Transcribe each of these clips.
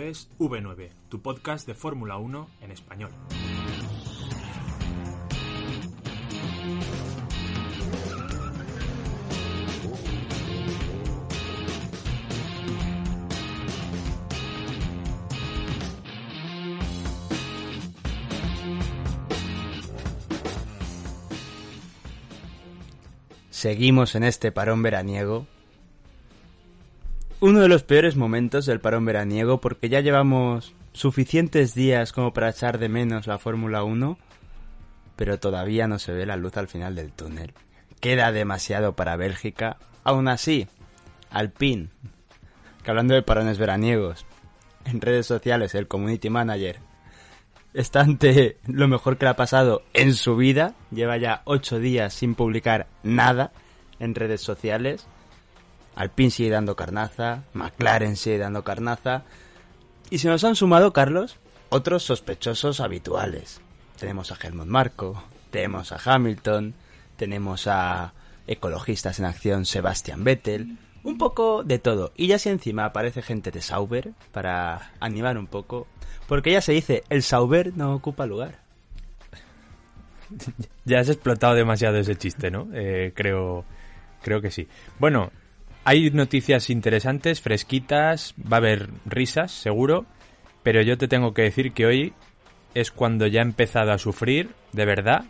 Es V9, tu podcast de Fórmula 1 en español. Seguimos en este parón veraniego. Uno de los peores momentos del parón veraniego porque ya llevamos suficientes días como para echar de menos la Fórmula 1, pero todavía no se ve la luz al final del túnel. Queda demasiado para Bélgica. Aún así, Alpine, que hablando de parones veraniegos, en redes sociales el community manager está ante lo mejor que le ha pasado en su vida. Lleva ya ocho días sin publicar nada en redes sociales. Alpine sigue dando carnaza, McLaren sigue dando carnaza. Y se nos han sumado, Carlos, otros sospechosos habituales. Tenemos a Helmut Marco, tenemos a Hamilton, tenemos a ecologistas en acción Sebastian Vettel, un poco de todo. Y ya si encima aparece gente de Sauber para animar un poco, porque ya se dice, el Sauber no ocupa lugar. Ya has explotado demasiado ese chiste, ¿no? Eh, creo, creo que sí. Bueno, hay noticias interesantes, fresquitas, va a haber risas, seguro, pero yo te tengo que decir que hoy es cuando ya he empezado a sufrir, de verdad,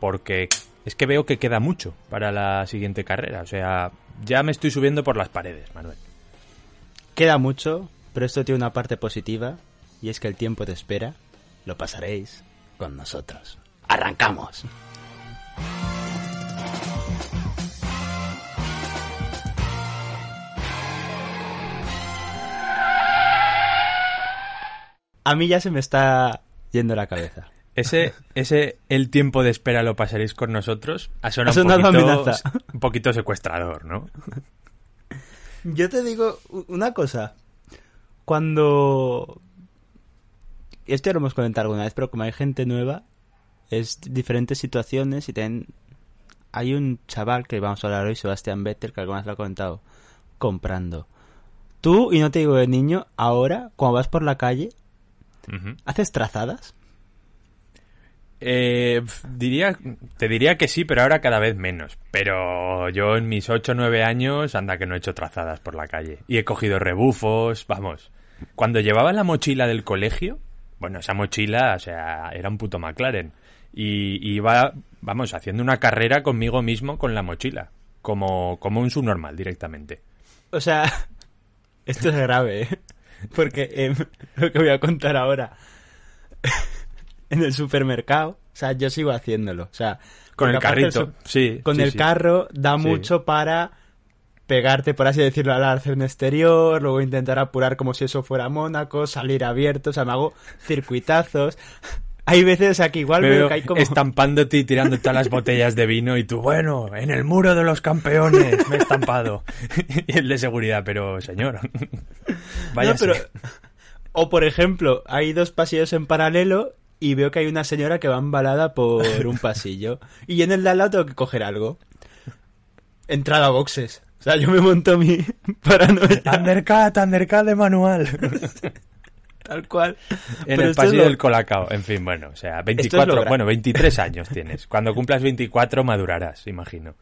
porque es que veo que queda mucho para la siguiente carrera. O sea, ya me estoy subiendo por las paredes, Manuel. Queda mucho, pero esto tiene una parte positiva, y es que el tiempo de espera lo pasaréis con nosotros. ¡Arrancamos! A mí ya se me está yendo la cabeza. Ese, ese, el tiempo de espera lo pasaréis con nosotros, ha sonado, un, poquito, amenaza. un poquito secuestrador, ¿no? Yo te digo una cosa. Cuando... Esto ya lo hemos comentado alguna vez, pero como hay gente nueva, es diferentes situaciones y también hay un chaval que vamos a hablar hoy, Sebastián Vettel, que alguna vez lo ha comentado, comprando. Tú, y no te digo de niño, ahora, cuando vas por la calle, ¿haces trazadas? Eh, diría, te diría que sí, pero ahora cada vez menos. Pero yo en mis 8 o 9 años, anda que no he hecho trazadas por la calle. Y he cogido rebufos, vamos. Cuando llevaba la mochila del colegio, bueno, esa mochila, o sea, era un puto McLaren. Y y iba, vamos, haciendo una carrera conmigo mismo con la mochila. Como, como un subnormal directamente. O sea, esto es grave, ¿eh? Porque em, lo que voy a contar ahora, en el supermercado, o sea, yo sigo haciéndolo. O sea, Con el carrito, sí. Con sí, el sí. carro da Sí. mucho para pegarte, por así decirlo, al arcén exterior, luego intentar apurar como si eso fuera Mónaco, salir abierto, o sea, me hago circuitazos. Hay veces aquí igual Me veo que hay como... estampándote y tirando todas las botellas de vino y tú, bueno, en el muro de los campeones me he estampado. y el de seguridad, pero señor, vaya No, pero... O por ejemplo, hay dos pasillos en paralelo y veo que hay una señora que va embalada por un pasillo. Y en el de al lado tengo que coger algo. Entrada a boxes. O sea, yo me monto mi paranoia Undercut, undercut de manual. tal cual. en Pero el pasillo lo- del Colacao. En fin, bueno, o sea, es lo 24, gra- bueno, 23 años tienes. Cuando cumplas 24 madurarás, imagino.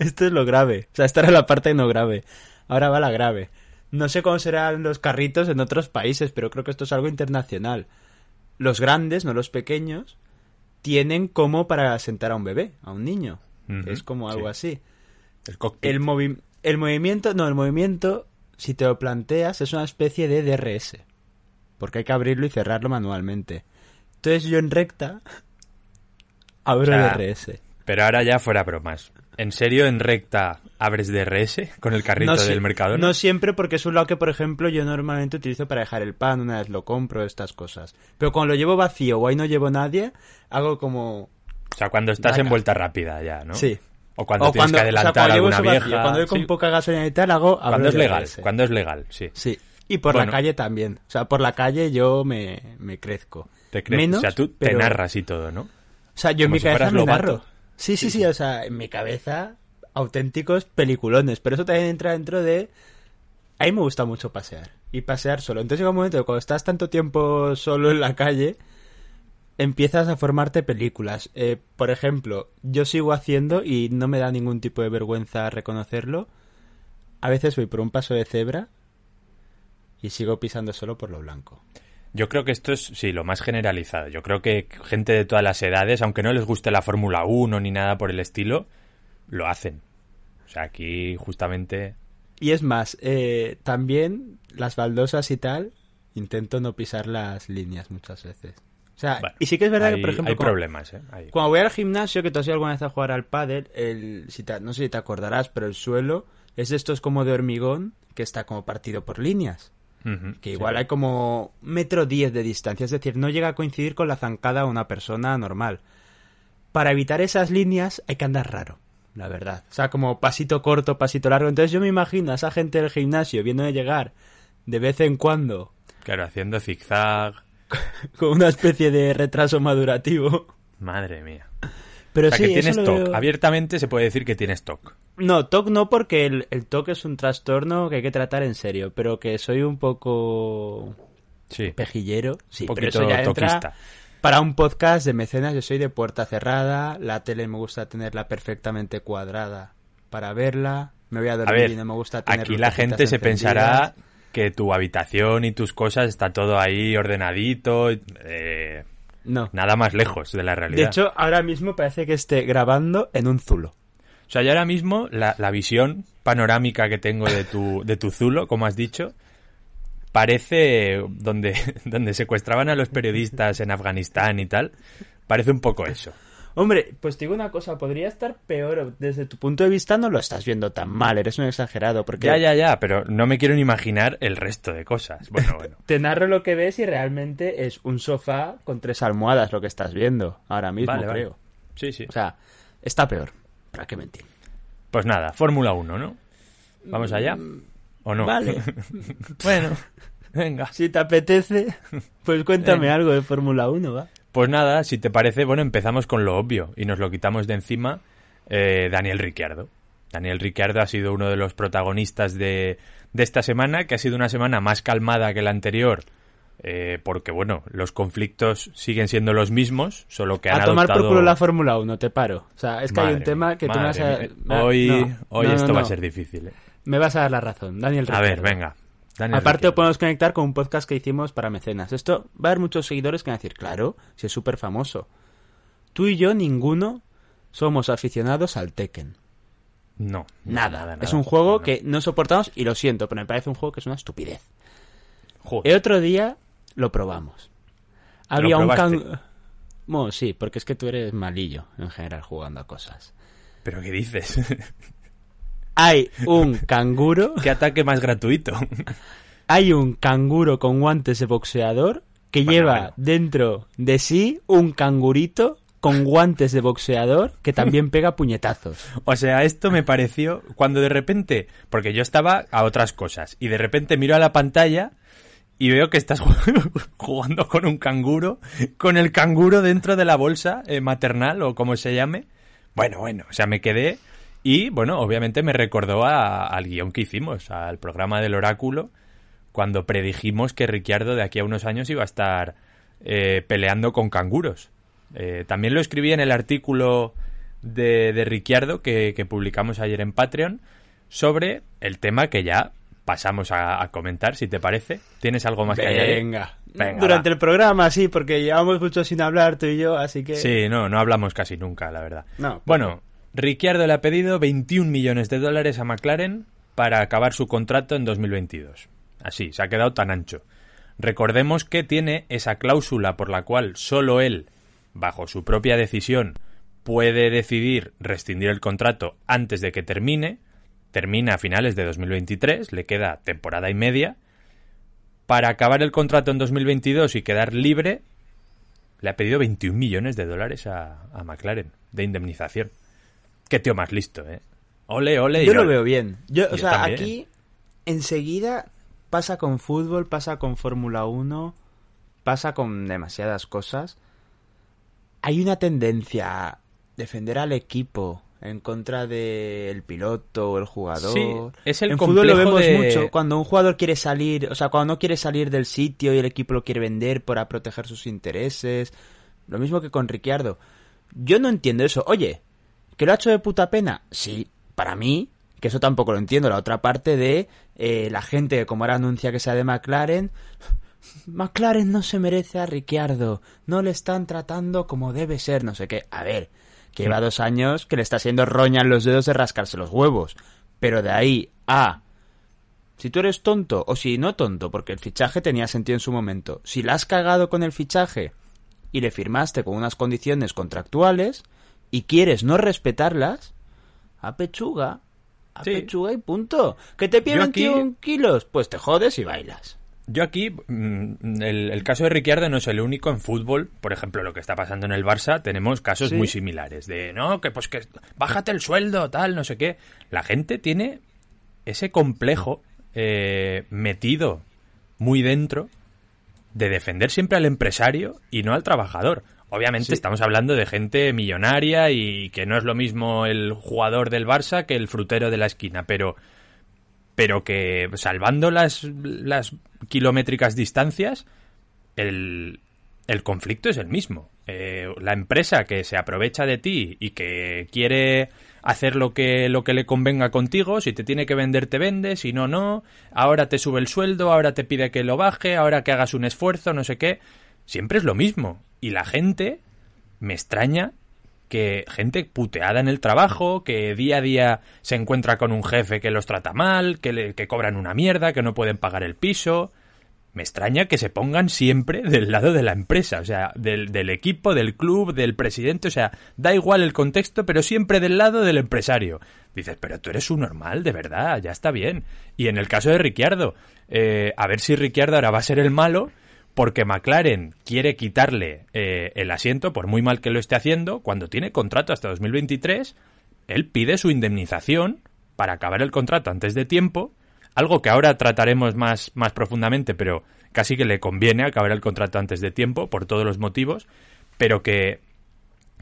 Esto es lo grave. O sea, esta era la parte no grave. Ahora va la grave. No sé cómo serán los carritos en otros países, pero creo que esto es algo internacional. Los grandes, no los pequeños, tienen como para sentar a un bebé, a un niño. Es como algo sí. así. El cockpit. El, movi- el movimiento, no, el movimiento, si te lo planteas, es una especie de DRS. Porque hay que abrirlo y cerrarlo manualmente. Entonces yo en recta abro O sea, DRS. Pero ahora ya fuera bromas. ¿En serio en recta abres DRS con el carrito del Mercadona? no siempre porque es un lado que, por ejemplo, yo normalmente utilizo para dejar el pan, una vez lo compro, estas cosas. Pero cuando lo llevo vacío o ahí no llevo nadie, hago como... O sea, cuando estás Vaca. en vuelta rápida ya, ¿no? Sí. O cuando o tienes que o sea, adelantar cuando a llevo alguna eso vacío, vieja. Cuando voy con Sí. poca gasolina y tal, hago... Cuando es el legal, cuando es legal, sí. Sí. Y por Bueno. la calle también. O sea, por la calle yo me, me crezco. Te crees, Menos, o sea, tú pero- te narras y todo, ¿no? O sea, yo en mi si cabeza me narro. Sí, sí, sí, o sea, en mi cabeza auténticos peliculones, pero eso también entra dentro de... A mí me gusta mucho pasear y pasear solo. Entonces llega un momento que cuando estás tanto tiempo solo en la calle, empiezas a formarte películas. Eh, por ejemplo, yo sigo haciendo, y no me da ningún tipo de vergüenza reconocerlo, a veces voy por un paso de cebra y sigo pisando solo por lo blanco. Yo creo que esto es, sí, lo más generalizado. Yo creo que gente de todas las edades, aunque no les guste la Fórmula 1 ni nada por el estilo, lo hacen. O sea, aquí justamente... Y es más, eh, también las baldosas y tal, intento no pisar las líneas muchas veces. O sea, bueno, y sí que es verdad hay, que, por ejemplo, hay cuando, problemas, ¿eh? Hay- cuando voy al gimnasio, que tú has ido alguna vez a jugar al pádel, el, si te- no sé si te acordarás, pero el suelo es de estos como de hormigón que está como partido por líneas. Que sí. igual hay como metro diez de distancia, es decir, no llega a coincidir con la zancada de una persona normal. Para evitar esas líneas hay que andar raro, la verdad. O sea, como pasito corto, pasito largo. Entonces yo me imagino a esa gente del gimnasio viendo de llegar de vez en cuando Claro, haciendo zigzag. con una especie de retraso madurativo. Madre mía. Pero o sea, sí, que tienes TOC. veo- Abiertamente se puede decir que tienes TOC. No, TOC no, porque el, el TOC es un trastorno que hay que tratar en serio, pero que soy un poco Sí. pejillero. Sí, un pero poquito eso ya entra toquista. Para un podcast de mecenas yo soy de puerta cerrada, la tele me gusta tenerla perfectamente cuadrada para verla, me voy a A dormir ver, y no me gusta tener aquí la gente se pensará que tu habitación y tus cosas está todo ahí ordenadito. eh, No. nada más lejos de la realidad. De hecho, ahora mismo parece que esté grabando en un zulo. O sea, yo ahora mismo la, la visión panorámica que tengo de tu, de tu Zulo, como has dicho, parece donde, donde secuestraban a los periodistas en Afganistán y tal. Parece un poco eso. Hombre, pues te digo una cosa, podría estar peor. Desde tu punto de vista no lo estás viendo tan mal, eres un exagerado, porque Ya, ya, ya, pero no me quiero ni imaginar el resto de cosas. Bueno, bueno. te narro lo que ves y realmente es un sofá con tres almohadas lo que estás viendo ahora mismo, Vale, vale. creo. Sí, sí. O sea, está peor, para que mentir. Pues nada, Fórmula 1, ¿no? ¿Vamos allá? ¿O no? Vale. bueno, venga. Si te apetece, pues cuéntame Venga. algo de Fórmula 1, va. Pues nada, si te parece, bueno, empezamos con lo obvio y nos lo quitamos de encima. eh, Daniel Ricciardo. Daniel Ricciardo ha sido uno de los protagonistas de, de esta semana, que ha sido una semana más calmada que la anterior, eh, porque bueno, los conflictos siguen siendo los mismos, solo que han a tomar adoptado... por culo la Fórmula 1, te paro. O sea, es que hay un tema que tú me vas a... Hoy, no, hoy no, esto no, va a ser difícil. eh. Me vas a dar la razón, Daniel A ver, Ricciardo. venga. Daniel Aparte lo podemos conectar con un podcast que hicimos para mecenas. Esto va a haber muchos seguidores que van a decir, claro, si es súper famoso. Tú y yo, ninguno, somos aficionados al Tekken. No, no, Nada. Es un juego que no soportamos y lo siento, pero me parece un juego que es una estupidez. Joder. El otro día lo probamos. ¿Lo Había un can... Bueno, sí, porque es que tú eres malillo en general jugando a cosas. ¿Pero qué dices? Hay un canguro, ¿Qué ataque más gratuito? hay un canguro con guantes de boxeador que Bueno, lleva bueno. dentro de sí un cangurito con guantes de boxeador que también pega puñetazos. O sea, esto me pareció cuando de repente, porque yo estaba a otras cosas, y de repente miro a la pantalla y veo que estás jugando con un canguro, con el canguro dentro de la bolsa eh, maternal o como se llame. Bueno, bueno, o sea, me quedé y, bueno, obviamente me recordó a- al guion que hicimos, al programa del oráculo, cuando predijimos que Ricciardo de aquí a unos años iba a estar eh, peleando con canguros. Eh, también lo escribí en el artículo de, de Ricciardo que, que publicamos ayer en Patreon sobre el tema que ya pasamos a, a comentar, si te parece. ¿Tienes algo más que añadir? Venga. Venga, Durante va. el programa, sí, porque llevamos mucho sin hablar tú y yo, así que... Sí, no, no hablamos casi nunca, la verdad. No, Bueno, Ricciardo le ha pedido 21 millones de dólares a McLaren para acabar su contrato en 2022. Así, se ha quedado tan ancho. Recordemos que tiene esa cláusula por la cual solo él, bajo su propia decisión, puede decidir rescindir el contrato antes de que termine. Termina a finales de 2023, le queda temporada y media. Para acabar el contrato en 2022 y quedar libre, le ha pedido 21 millones de dólares a, a McLaren de indemnización. Qué tío más listo, ¿eh? Ole, ole. Yo lo veo bien. Yo, o sea, también. aquí enseguida pasa con fútbol, pasa con Fórmula 1, pasa con demasiadas cosas. Hay una tendencia a defender al equipo en contra del piloto o el jugador. Sí, es el en fútbol lo vemos de- mucho. Cuando un jugador quiere salir, o sea, cuando no quiere salir del sitio y el equipo lo quiere vender para proteger sus intereses. Lo mismo que con Ricciardo. Yo no entiendo eso. Oye, ¿que lo ha hecho de puta pena? Sí, para mí, que eso tampoco lo entiendo. La otra parte de eh, la gente como ahora anuncia que sea de McLaren, McLaren no se merece a Ricciardo, no le están tratando como debe ser, no sé qué. A ver, que lleva dos años que le está haciendo roña en los dedos de rascarse los huevos. Pero de ahí a... Si tú eres tonto, o si no tonto, porque el fichaje tenía sentido en su momento, si la has cagado con el fichaje y le firmaste con unas condiciones contractuales y quieres no respetarlas, a pechuga, a Sí. pechuga y punto. Que te Yo aquí- 21 kilos, pues te jodes y bailas. Yo aquí, mm, el, el caso de Ricciardo no es el único en fútbol. Por ejemplo, lo que está pasando en el Barça, tenemos casos Sí. muy similares. De, no, que pues que bájate el sueldo, tal, no sé qué. La gente tiene ese complejo eh, metido muy dentro de defender siempre al empresario y no al trabajador. Obviamente Sí. estamos hablando de gente millonaria y que no es lo mismo el jugador del Barça que el frutero de la esquina, pero pero que salvando las, las kilométricas distancias, el, el conflicto es el mismo. Eh, la empresa que se aprovecha de ti y que quiere hacer lo que, lo que le convenga contigo, si te tiene que vender, te vende, si no, no, ahora te sube el sueldo, ahora te pide que lo baje, ahora que hagas un esfuerzo, no sé qué, siempre es lo mismo. Y la gente, me extraña que gente puteada en el trabajo, que día a día se encuentra con un jefe que los trata mal, que, le, que cobran una mierda, que no pueden pagar el piso. Me extraña que se pongan siempre del lado de la empresa, o sea, del, del equipo, del club, del presidente, o sea, da igual el contexto, pero siempre del lado del empresario. Dices, pero tú eres un normal, de verdad, ya está bien. Y en el caso de Ricciardo, eh, a ver si Ricciardo ahora va a ser el malo, porque McLaren quiere quitarle eh, el asiento, por muy mal que lo esté haciendo, cuando tiene contrato hasta 2023, él pide su indemnización para acabar el contrato antes de tiempo, algo que ahora trataremos más, más profundamente, pero casi que le conviene acabar el contrato antes de tiempo, por todos los motivos, pero que,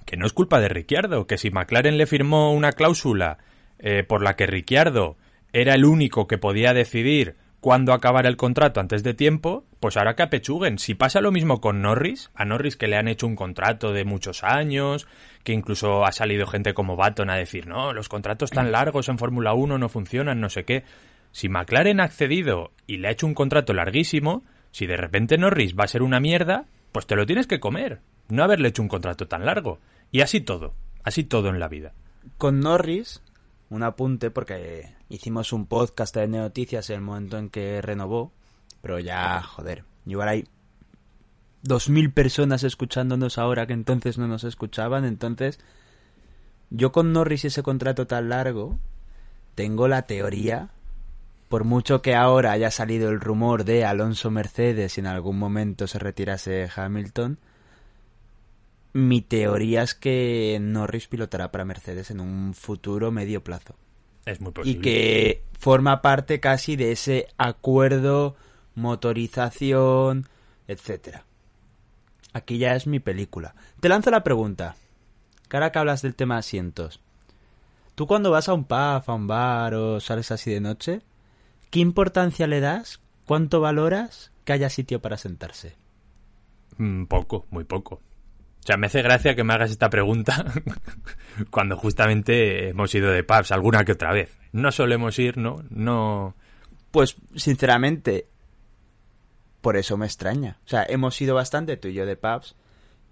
que no es culpa de Ricciardo, que si McLaren le firmó una cláusula eh, por la que Ricciardo era el único que podía decidir cuándo acabar el contrato antes de tiempo, pues ahora que apechuguen. Si pasa lo mismo con Norris, a Norris que le han hecho un contrato de muchos años, que incluso ha salido gente como Baton a decir, no, los contratos tan largos en Fórmula 1 no funcionan, no sé qué. Si McLaren ha accedido y le ha hecho un contrato larguísimo, si de repente Norris va a ser una mierda, pues te lo tienes que comer, no haberle hecho un contrato tan largo. Y así todo, así todo en la vida. Con Norris, un apunte, porque hicimos un podcast de noticias en el momento en que renovó, pero ya, joder, igual hay dos mil personas escuchándonos ahora que entonces no nos escuchaban, entonces yo con Norris y ese contrato tan largo, tengo la teoría, por mucho que ahora haya salido el rumor de Alonso Mercedes y en algún momento se retirase Hamilton, mi teoría es que Norris pilotará para Mercedes en un futuro medio plazo. Es muy Y posible. que forma parte casi de ese acuerdo, motorización, etcétera. Aquí ya es mi película. Te lanzo la pregunta. Ahora que hablas del tema asientos. ¿Tú cuando vas a un pub, a un bar o sales así de noche, qué importancia le das? ¿Cuánto valoras que haya sitio para sentarse? Mm, poco, muy poco. O sea, me hace gracia que me hagas esta pregunta cuando justamente hemos ido de pubs alguna que otra vez. No solemos ir, ¿no? No. Pues, sinceramente, por eso me extraña. O sea, hemos ido bastante tú y yo de pubs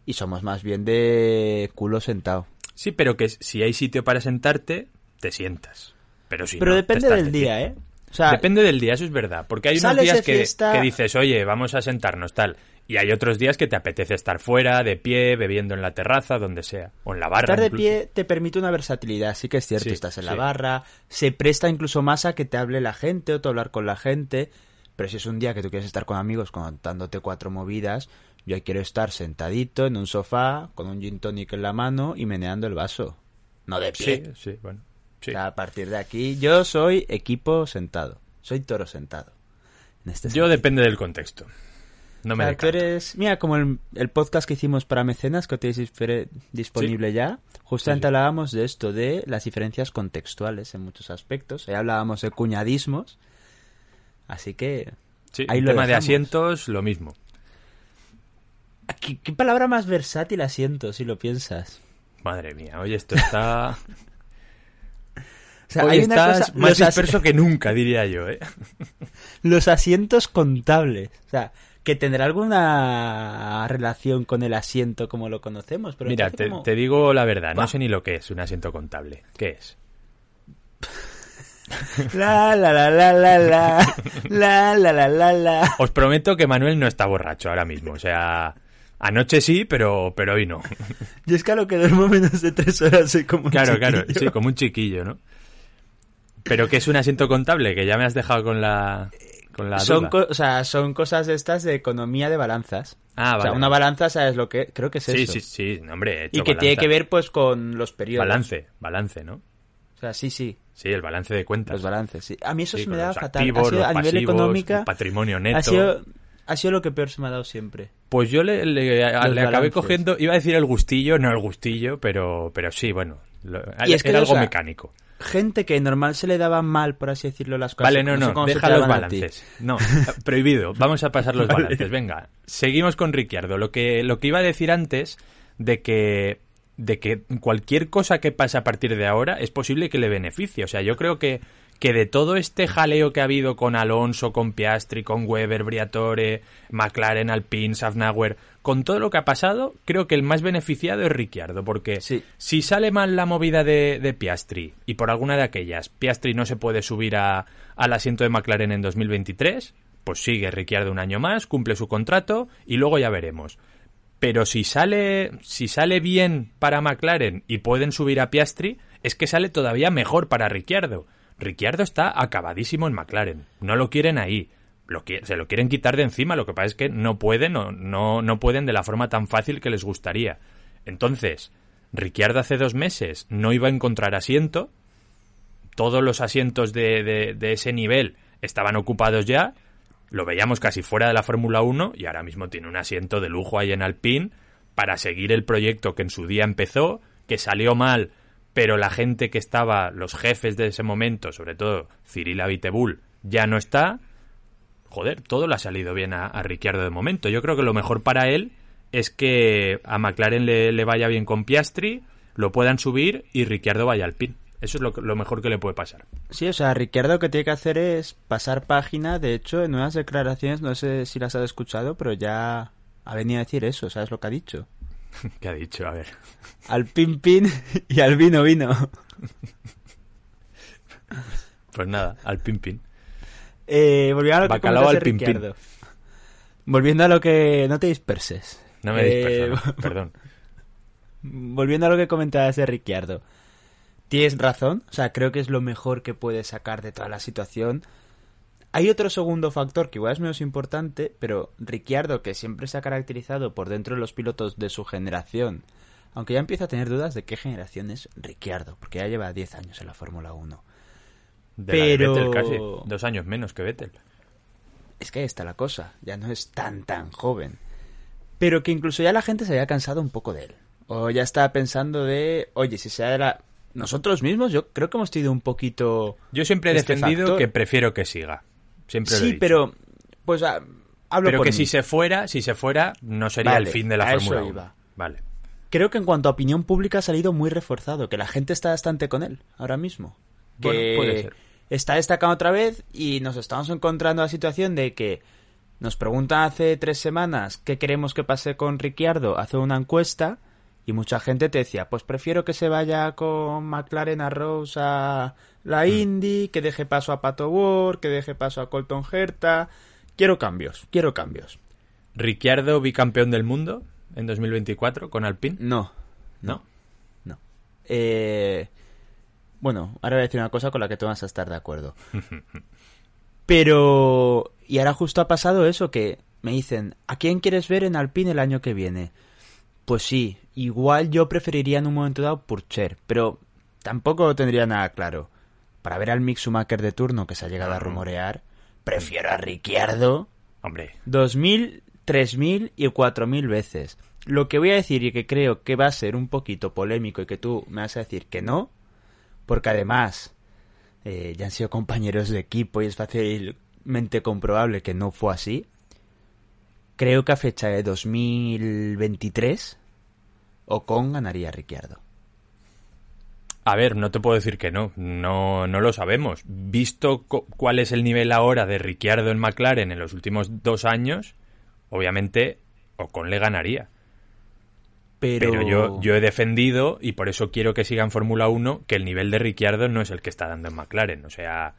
y somos más bien de culo sentado. Sí, pero que si hay sitio para sentarte, te sientas. Pero si Pero no, depende del de día. ¿eh? O sea, Depende del día, eso es verdad. Porque hay unos días que dices, oye, vamos a sentarnos, tal. Y hay otros días que te apetece estar fuera, de pie, bebiendo en la terraza, donde sea. O en la barra. Estar de incluso. pie te permite una versatilidad, sí que es cierto. Sí, Estás en la barra, se presta incluso más a que te hable la gente o tú hablar con la gente. Pero si es un día que tú quieres estar con amigos contándote cuatro movidas, yo quiero estar sentadito en un sofá con un gin tonic en la mano y meneando el vaso. No de pie. sí, bueno. Sí. O sea, a partir de aquí, yo soy equipo sentado. Soy toro sentado. En este Yo depende del contexto. No me O sea, tú eres... Mira, como el, el podcast que hicimos para mecenas, que tenéis disponible ya, justamente Sí, sí. hablábamos de esto, de las diferencias contextuales en muchos aspectos. Ahí hablábamos de cuñadismos. Así que... Sí, ahí en lo tema de dejamos. asientos, lo mismo. ¿Qué, qué palabra más versátil asiento, si lo piensas? Madre mía, oye, esto está... O sea, Hoy hay una estás cosa... más disperso que nunca, diría yo, ¿eh? los asientos contables. O sea, que tendrá alguna relación con el asiento como lo conocemos. Pero Mira, te, como- te digo la verdad, no Va. sé ni lo que es un asiento contable. ¿Qué es? La, la, la, la, la, la. La, la, la, la, la. Os prometo que Manuel no está borracho ahora mismo, o sea... Anoche sí, pero, pero hoy no. Yo es que a lo que duermo menos de tres horas soy como un Claro, claro, chiquillo. sí, como un chiquillo, ¿no? Pero que es un asiento contable, que ya me has dejado con la, con la Son, o sea, son cosas estas de economía de balanzas. Ah, o sea, vale. una balanza, ¿sabes lo que? Creo que es Sí, eso. sí, sí, no, hombre, he hecho y que tiene que ver pues con los periodos. Balance, balance, ¿no? O sea, sí, sí, Sí, el balance de cuentas. los balances, sí. A mí eso Sí, se me da fatal. activos, ha sido, los a nivel económica, el patrimonio neto. ha sido, ha sido lo que peor se me ha dado siempre. Pues yo le, le- acabé cogiendo, iba a decir el gustillo, no el gustillo, pero, pero sí, bueno, lo- Y es que, era o algo sea, mecánico. Gente que normal se le daba mal, por así decirlo, las cosas. Vale, no, no, se deja los balances. No, prohibido. Vamos a pasar los Vale. balances. Venga, seguimos con Ricciardo. Lo que, lo que iba a decir antes de que, de que cualquier cosa que pase a partir de ahora es posible que le beneficie. O sea, yo creo que, que de todo este jaleo que ha habido con Alonso, con Piastri, con Weber, Briatore, McLaren, Alpine, Safnauer, con todo lo que ha pasado, creo que el más beneficiado es Ricciardo, porque Sí. si sale mal la movida de, de Piastri y por alguna de aquellas Piastri no se puede subir a- al asiento de McLaren en 2023, pues sigue Ricciardo un año más, cumple su contrato y luego ya veremos. Pero si sale, si sale bien para McLaren y pueden subir a Piastri, es que sale todavía mejor para Ricciardo. Ricciardo está acabadísimo en McLaren. No lo quieren ahí. Lo se lo quieren quitar de encima. Lo que pasa es que no pueden, o no, no pueden de la forma tan fácil que les gustaría. Entonces, Ricciardo hace dos meses no iba a encontrar asiento. Todos los asientos de, de- de ese nivel estaban ocupados ya. Lo veíamos casi fuera de la Fórmula 1 y ahora mismo tiene un asiento de lujo ahí en Alpine para seguir el proyecto que en su día empezó, que salió mal, pero la gente que estaba, los jefes de ese momento, sobre todo Cyril Abiteboul, ya no está. Joder, todo le ha salido bien a, a Ricciardo de momento. Yo creo que lo mejor para él es que a McLaren le, vaya bien con Piastri, lo puedan subir y Ricciardo vaya al pin. Eso es lo, lo mejor que le puede pasar. Sí, o sea, Ricciardo lo que tiene que hacer es pasar página. De hecho, en unas declaraciones, no sé si las has escuchado, pero ya ha venido a decir eso, ¿sabes lo que ha dicho? ¿Qué ha dicho? A ver. Al pin pin y al vino vino. Pues nada, al pin pin. Eh, volviendo a lo que Bacalao al pin, pin. Volviendo a lo que... No te disperses. No me Eh, disperso, no, perdón. Volviendo a lo que comentabas de Ricciardo. Tienes razón, o sea, creo que es lo mejor que puedes sacar de toda la situación. Hay otro segundo factor que igual es menos importante, pero Ricciardo, que siempre se ha caracterizado por dentro de los pilotos de su generación, aunque ya empiezo a tener dudas de qué generación es Ricciardo, porque ya lleva 10 años en la Fórmula 1. De la de pero- Vettel casi. Dos años menos que Vettel. Es que ahí está la cosa, ya no es tan tan joven. Pero que incluso ya la gente se había cansado un poco de él. O ya estaba pensando de, oye, si se era... Nosotros mismos, yo creo que hemos tenido un poquito... Yo siempre he Este defendido factor. que prefiero que siga. Siempre lo he Sí, dicho. pero... Pues ah, hablo Pero por que mí. si se fuera, si se fuera, no sería Vale, el fin de la a eso Fórmula 1. iba. Vale. Creo que en cuanto a opinión pública ha salido muy reforzado, que la gente está bastante con él ahora mismo. Que Bueno, puede ser. está destacando otra vez y nos estamos encontrando la situación de que nos preguntan hace tres semanas qué queremos que pase con Ricciardo, hace una encuesta Y mucha gente te decía, pues prefiero que se vaya con McLaren a Rose a la Mm. Indy, que deje paso a Pato Ward, que deje paso a Colton Herta. Quiero cambios, quiero cambios. Ricciardo, bicampeón del mundo en 2024 con Alpine. No, ¿No? no. Eh, bueno, ahora voy a decir una cosa con la que tú vas a estar de acuerdo. Pero... Y ahora justo ha pasado eso que me dicen, ¿a quién quieres ver en Alpine el año que viene? Pues sí, igual yo preferiría en un momento dado Purcher, pero tampoco lo tendría nada claro. Para ver al Mick Schumacher de turno que se ha llegado a rumorear, prefiero a Ricciardo Hombre, 2.000, 3.000 y 4.000 veces. Lo que voy a decir y que creo que va a ser un poquito polémico y que tú me vas a decir que no, porque además eh, ya han sido compañeros de equipo y es fácilmente comprobable que no fue así. Creo que a fecha de 2023 Ocon ganaría a Ricciardo. a ver, no te puedo decir que no, no, no lo sabemos. Visto cuál es el nivel ahora de Ricciardo en McLaren en los últimos dos años, obviamente Ocon le ganaría. Pero, Pero yo, yo he defendido, y por eso quiero que siga en Fórmula 1, que el nivel de Ricciardo no es el que está dando en McLaren. O sea,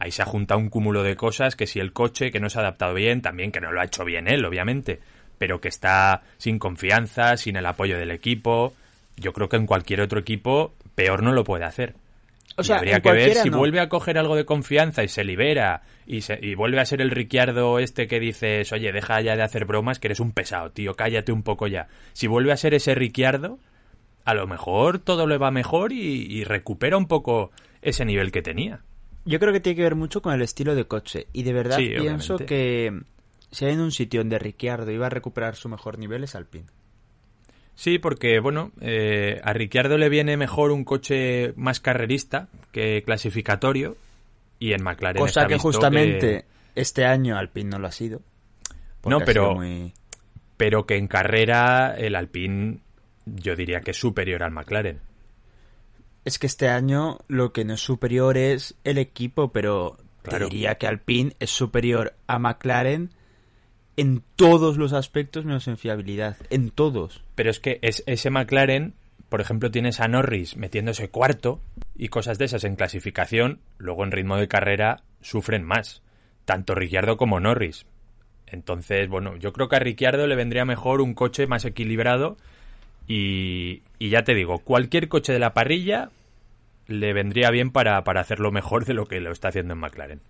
ahí se ha juntado un cúmulo de cosas, que si el coche, que no se ha adaptado bien, también que no lo ha hecho bien él, obviamente, pero que está sin confianza, sin el apoyo del equipo. Yo creo que en cualquier otro equipo peor no lo puede hacer. O Y sea, habría que ver si no. vuelve a coger algo de confianza y se libera y, se- y vuelve a ser el Ricciardo este que dices, oye, deja ya de hacer bromas, que eres un pesado, tío, cállate un poco ya. Si vuelve a ser ese Ricciardo, a lo mejor todo le va mejor y, y recupera un poco ese nivel que tenía. Yo creo que tiene que ver mucho con el estilo de coche. Y de verdad Sí, pienso obviamente. que si hay en un sitio donde Ricciardo iba a recuperar su mejor nivel es Alpine. Sí, porque, bueno, eh, a Ricciardo le viene mejor un coche más carrerista que clasificatorio y en McLaren Cosa está que justamente este año Alpine no lo ha sido. No, pero- muy- pero que en carrera el Alpine yo diría que es superior al McLaren. Es que este año lo que no es superior es el equipo, pero Claro. te diría que Alpine es superior a McLaren en todos los aspectos menos en fiabilidad. En todos. Pero es que es, ese McLaren, por ejemplo, tienes a Norris metiéndose cuarto y cosas de esas en clasificación, luego en ritmo de carrera sufren más, tanto Ricciardo como Norris. Entonces, bueno, yo creo que a Ricciardo le vendría mejor un coche más equilibrado y, y ya te digo, cualquier coche de la parrilla le vendría bien para, para hacerlo mejor de lo que lo está haciendo en McLaren.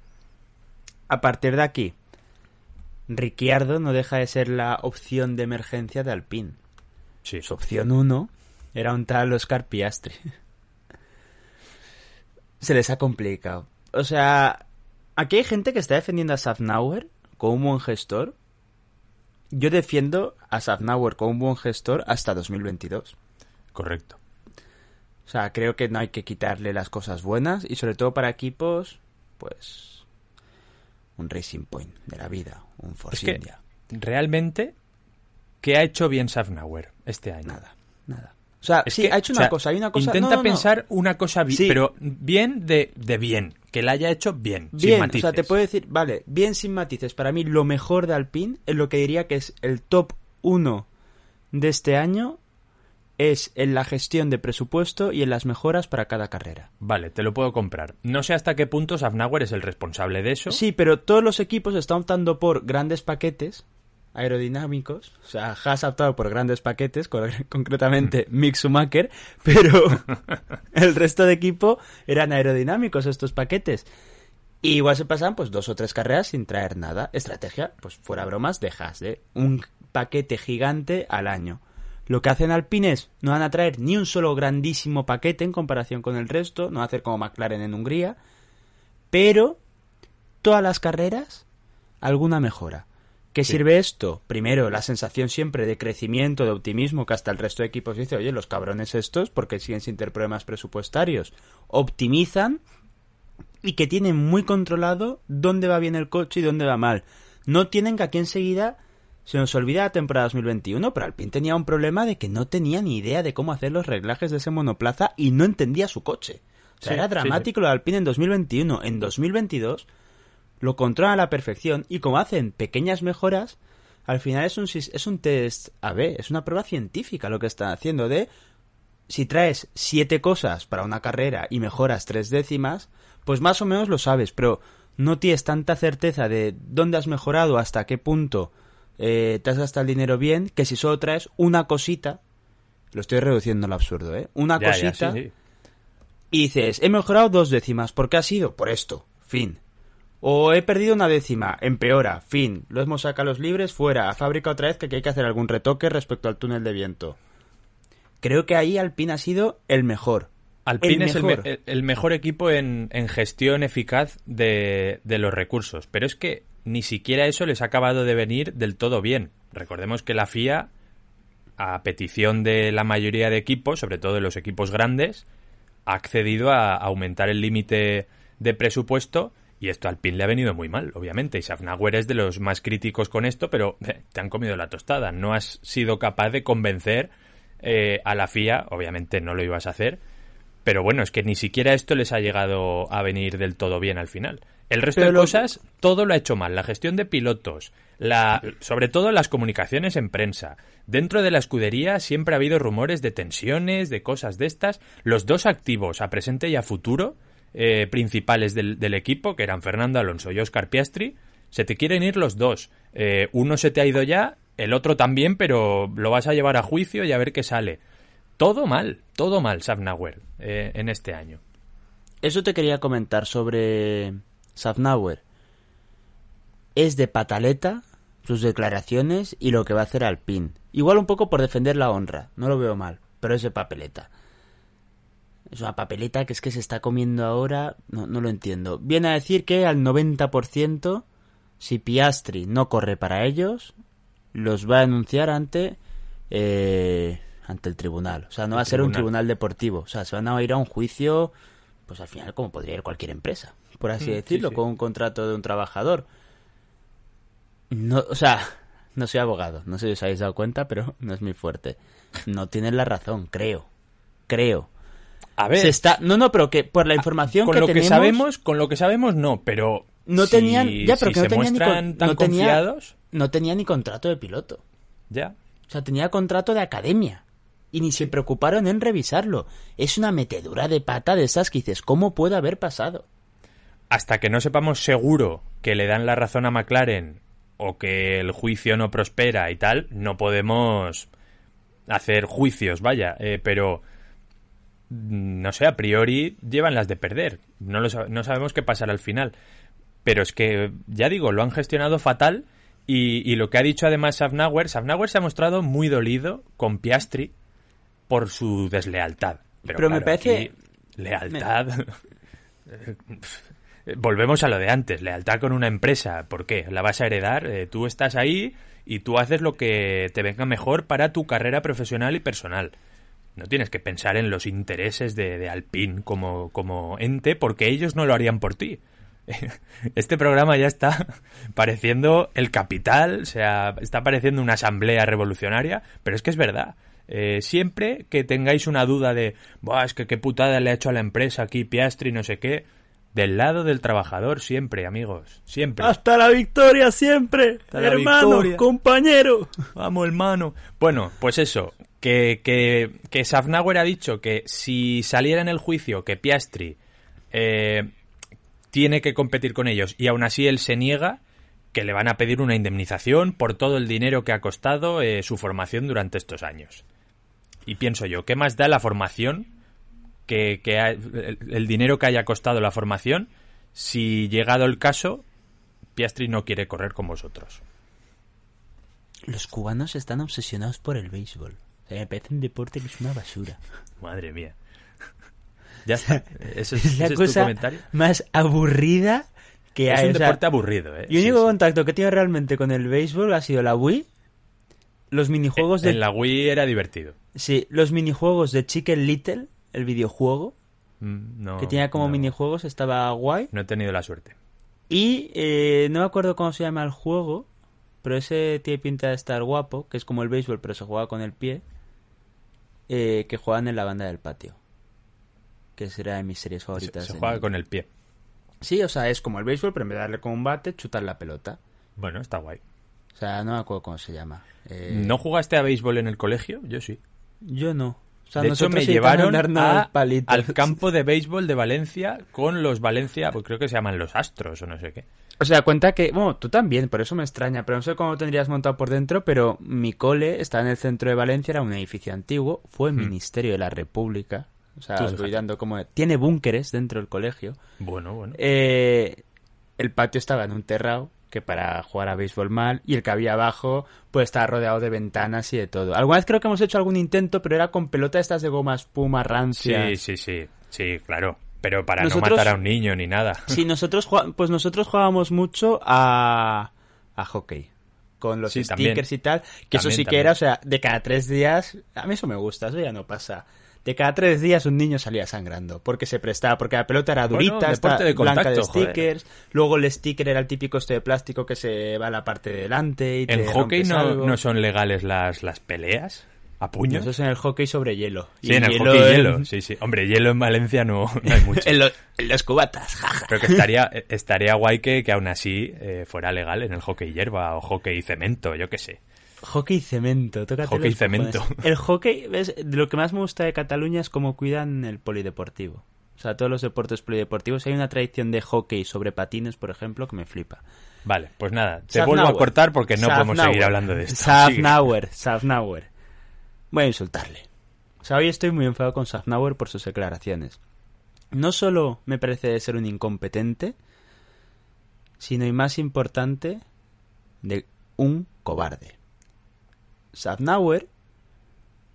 A partir de aquí, Ricciardo no deja de ser la opción de emergencia de Alpine. Sí, Su opción 1 era un tal Oscar Piastri. Se les ha complicado. O sea, aquí hay gente que está defendiendo a Safnauer como un buen gestor. Yo defiendo a Safnauer como un buen gestor hasta 2022. correcto. O sea, creo que no hay que quitarle las cosas buenas y sobre todo para equipos, pues un Racing Point de la vida, un Force Es que realmente, ¿qué ha hecho bien Safnauer este año? Nada, nada. O sea, Es sí, que, ha hecho o una sea, cosa, hay una cosa... Intenta no, no, no. pensar una cosa bien, Sí. pero bien de, de bien, que la haya hecho bien, sin Bien, o matices. sea, te puedo decir, vale, bien sin matices. Para mí, lo mejor de Alpine, es lo que diría que es el top 1 de este año, es en la gestión de presupuesto y en las mejoras para cada carrera. Vale, te lo puedo comprar. No sé hasta qué punto Safnauer es el responsable de eso. Sí, pero todos los equipos están optando por grandes paquetes aerodinámicos. O sea, Haas ha optado por grandes paquetes, co- concretamente Mick Schumacher, pero el resto de equipo eran aerodinámicos estos paquetes. Y igual se pasan pues dos o tres carreras sin traer nada. Estrategia, pues fuera bromas, de Haas, ¿eh? Un paquete gigante al año. Lo que hacen alpines no van a traer ni un solo grandísimo paquete en comparación con el resto, no va a hacer como McLaren en Hungría, pero todas las carreras alguna mejora. ¿Qué Sí. sirve esto? Primero, la sensación siempre de crecimiento, de optimismo, que hasta el resto de equipos dice, oye, los cabrones estos, porque siguen sin tener problemas presupuestarios, optimizan y que tienen muy controlado dónde va bien el coche y dónde va mal. No tienen que aquí enseguida se nos olvida la temporada 2021, pero Alpine tenía un problema de que no tenía ni idea de cómo hacer los reglajes de ese monoplaza y no entendía su coche. O sea, Sí, era sí, dramático lo de Alpine en 2021. En 2022 lo controlan a la perfección y como hacen pequeñas mejoras, al final es un, es un test AB, es una prueba científica lo que están haciendo de si traes siete cosas para una carrera y mejoras tres décimas, pues más o menos lo sabes, pero no tienes tanta certeza de dónde has mejorado, hasta qué punto eh, te has gastado el dinero bien, que si solo traes una cosita, lo estoy reduciendo al absurdo, ¿eh? Una Ya, ya, cosita sí, sí. y dices, he mejorado dos décimas, ¿por qué ha sido? Por esto, fin. O he perdido una décima, empeora, fin. Lo hemos sacado los libres, fuera, a fábrica otra vez que hay que hacer algún retoque respecto al túnel de viento. Creo que ahí Alpine ha sido el mejor. Alpine es el, mejor. me- el mejor equipo en, en gestión eficaz de, de los recursos, pero es que ni siquiera eso les ha acabado de venir del todo bien. Recordemos que la FIA, a petición de la mayoría de equipos, sobre todo de los equipos grandes, ha accedido a aumentar el límite de presupuesto y esto al PIN le ha venido muy mal, obviamente. Y Safnauer es de los más críticos con esto, pero eh, te han comido la tostada. No has sido capaz de convencer eh, a la FIA, obviamente no lo ibas a hacer, pero bueno, es que ni siquiera esto les ha llegado a venir del todo bien al final. El resto Pero de lo- cosas, todo lo ha hecho mal. La gestión de pilotos, la, sobre todo las comunicaciones en prensa. Dentro de la escudería siempre ha habido rumores de tensiones, de cosas de estas. Los dos activos a presente y a futuro eh, principales del, equipo, que eran Fernando Alonso y Oscar Piastri, se te quieren ir los dos. Eh, uno se te ha ido ya, el otro también, pero lo vas a llevar a juicio y a ver qué sale. Todo mal, todo mal, Safnauer, eh, en este año. Eso te quería comentar sobre Safnauer. Es de pataleta sus declaraciones y lo que va a hacer Alpine. Igual un poco por defender la honra, no lo veo mal, pero es de papeleta. Es una papeleta que es que se está comiendo ahora, no, no lo entiendo. Viene a decir que al 90%, si Piastri no corre para ellos, los va a denunciar ante eh, ante el tribunal. O sea, no El va a ser un tribunal. deportivo. O sea, se van a ir a un juicio, pues al final como podría ir cualquier empresa, por así Mm, sí, decirlo, sí. con un contrato de un trabajador. No, o sea, no soy abogado, no sé si os habéis dado cuenta, pero no es muy fuerte. No tienen la razón, creo. Creo. A ver, Se está, no, no, pero que por la información con que lo tenemos, que sabemos, con lo que sabemos no, pero no si- tenían, ya, pero si que no se tenían ni tan no tenía- confiados, no tenía ni contrato de piloto. ya. O sea, tenía contrato de academia. Y ni se preocuparon en revisarlo. Es una metedura de pata de esas que dices, ¿cómo puede haber pasado? Hasta que no sepamos seguro que le dan la razón a McLaren o que el juicio no prospera y tal, no podemos hacer juicios, vaya, eh, pero no sé, a priori llevan las de perder. No, lo no sabemos qué pasará al final. Pero es que, ya digo, lo han gestionado fatal y, y lo que ha dicho además Safnauer, Safnauer se ha mostrado muy dolido con Piastri por su deslealtad. Pero, Pero me parece- lealtad... Volvemos a lo de antes, lealtad con una empresa. ¿Por qué? ¿La vas a heredar? Eh, tú estás ahí y tú haces lo que te venga mejor para tu carrera profesional y personal. No tienes que pensar en los intereses de, de Alpine como, como ente porque ellos no lo harían por ti. Este programa ya está pareciendo el capital, o sea, está pareciendo una asamblea revolucionaria, pero es que es verdad. Eh, siempre que tengáis una duda de, Buah, es que qué putada le ha hecho a la empresa aquí Piastri, no sé qué, del lado del trabajador siempre, amigos, siempre. Hasta la victoria siempre, Hasta hermano, victoria. compañero. Vamos, hermano. Bueno, pues eso, que, que, que Safnauer ha dicho que si saliera en el juicio que Piastri eh, tiene que competir con ellos y aún así él se niega, que le van a pedir una indemnización por todo el dinero que ha costado eh, su formación durante estos años. Y pienso yo, ¿qué más da la formación? Que, que ha- el, el dinero que haya costado la formación si llegado el caso Piastri no quiere correr con vosotros. Los cubanos están obsesionados por el béisbol. O sea, me parece un deporte que es una basura. Madre mía. Ya está. Eso es, Es la ese es tu cosa comentario. más aburrida que Es hay. un o sea, deporte aburrido, ¿eh? y el Sí, único sí. contacto que he tenido realmente con el béisbol ha sido la Wii, los minijuegos de En la Wii era divertido. sí, los minijuegos de Chicken Little, el videojuego Mm, No, que tenía como no, minijuegos, estaba guay. No he tenido la suerte. Y eh, no me acuerdo cómo se llama el juego, pero ese tiene pinta de estar guapo, que es como el béisbol, pero se juega con el pie, eh, que juegan en la banda del patio. Que será de mis series Se, favoritas. se juega con el pie. Sí, o sea, es como el béisbol, pero en vez de darle con un bate, chutar la pelota. Bueno, está guay. O sea, no me acuerdo cómo se llama. Eh, ¿No jugaste a béisbol en el colegio? Yo sí. Yo no. O sea, de hecho, me llevaron a- al campo de béisbol de Valencia con los Valencia, pues creo que se llaman los Astros o no sé qué. O sea, cuenta que, bueno, tú también, por eso me extraña, pero no sé cómo lo tendrías montado por dentro, pero mi cole está en el centro de Valencia, era un edificio antiguo, fue el Hmm. Ministerio de la República. O sea, Tú os voy fíjate. dando como... Tiene búnkeres dentro del colegio. Bueno, bueno. Eh, el patio estaba en un terrao, que para jugar a béisbol mal, y el que había abajo, pues estaba rodeado de ventanas y de todo. Alguna vez creo que hemos hecho algún intento, pero era con pelotas estas de goma espuma rancia. Sí, sí, sí. Sí, claro. Pero para Nosotros- no matar a un niño ni nada. Sí, nosotros pues nosotros jugábamos mucho a, a hockey. Con los Sí, también. stickers y tal. Que eso También, sí que era, o sea, de cada tres días. A mí eso me gusta, eso ya no pasa. De cada tres días un niño salía sangrando. Porque se prestaba, porque la pelota era Bueno, durita, deporte está de blanca de contacto, joder. stickers. Luego el sticker era el típico este de plástico que se va a la parte de delante. Y te ¿En hockey no, algo. no son legales las, las peleas? ¿A puños? Eso es en el hockey sobre hielo. Sí, Y en el hielo hockey en- hielo. Sí, sí. Hombre, hielo en Valencia no, no hay mucho. en, los, en los cubatas, jaja. Creo que estaría, estaría guay que, que aún así eh, fuera legal en el hockey hierba o hockey cemento, yo qué sé. Hockey y cemento, tócate Hockey cemento. cojones. El hockey, ¿ves? Lo que más me gusta de Cataluña es cómo cuidan el polideportivo. O sea, todos los deportes polideportivos. Hay una tradición de hockey sobre patines, por ejemplo, que me flipa. Vale, pues nada, te Safnauer. vuelvo a cortar porque no podemos seguir hablando de esto. Safnauer, Safnauer. Voy a insultarle. O sea, hoy estoy muy enfadado con Safnauer por sus declaraciones. No solo me parece de ser un incompetente, sino y más importante, de un cobarde. Safnauer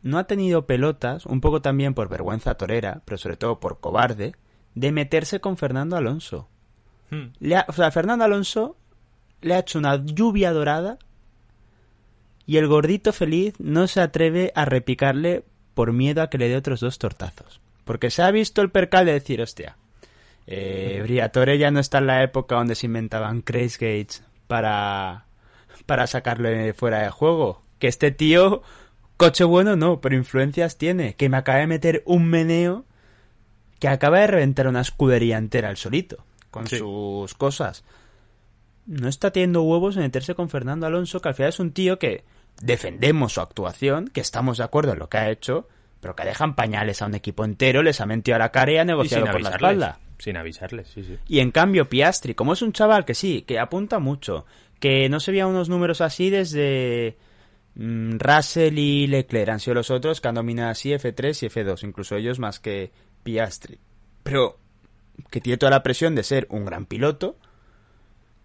no ha tenido pelotas, un poco también por vergüenza torera, pero sobre todo por cobarde, de meterse con Fernando Alonso. Hmm. Le ha- o sea, Fernando Alonso le ha hecho una lluvia dorada y el gordito feliz no se atreve a repicarle por miedo a que le dé otros dos tortazos. Porque se ha visto el percal de decir, hostia, eh, Briatore ya no está en la época donde se inventaban Crazy Gates para, para sacarle fuera de juego. Que este tío, coche bueno no, pero influencias tiene. Que me acaba de meter un meneo que acaba de reventar una escudería entera al solito, con Sí. sus cosas. No está teniendo huevos en meterse con Fernando Alonso, que al final es un tío que defendemos su actuación, que estamos de acuerdo en lo que ha hecho, pero que dejan pañales a un equipo entero, les ha mentido a la cara y ha Y negociado por la espalda. Sin avisarles, sí, sí. Y en cambio, Piastri, como es un chaval que sí, que apunta mucho, que no se veía unos números así desde mm, Russell y Leclerc, han sido los otros que han dominado así F3 y F2, incluso ellos más que Piastri. Pero que tiene toda la presión de ser un gran piloto,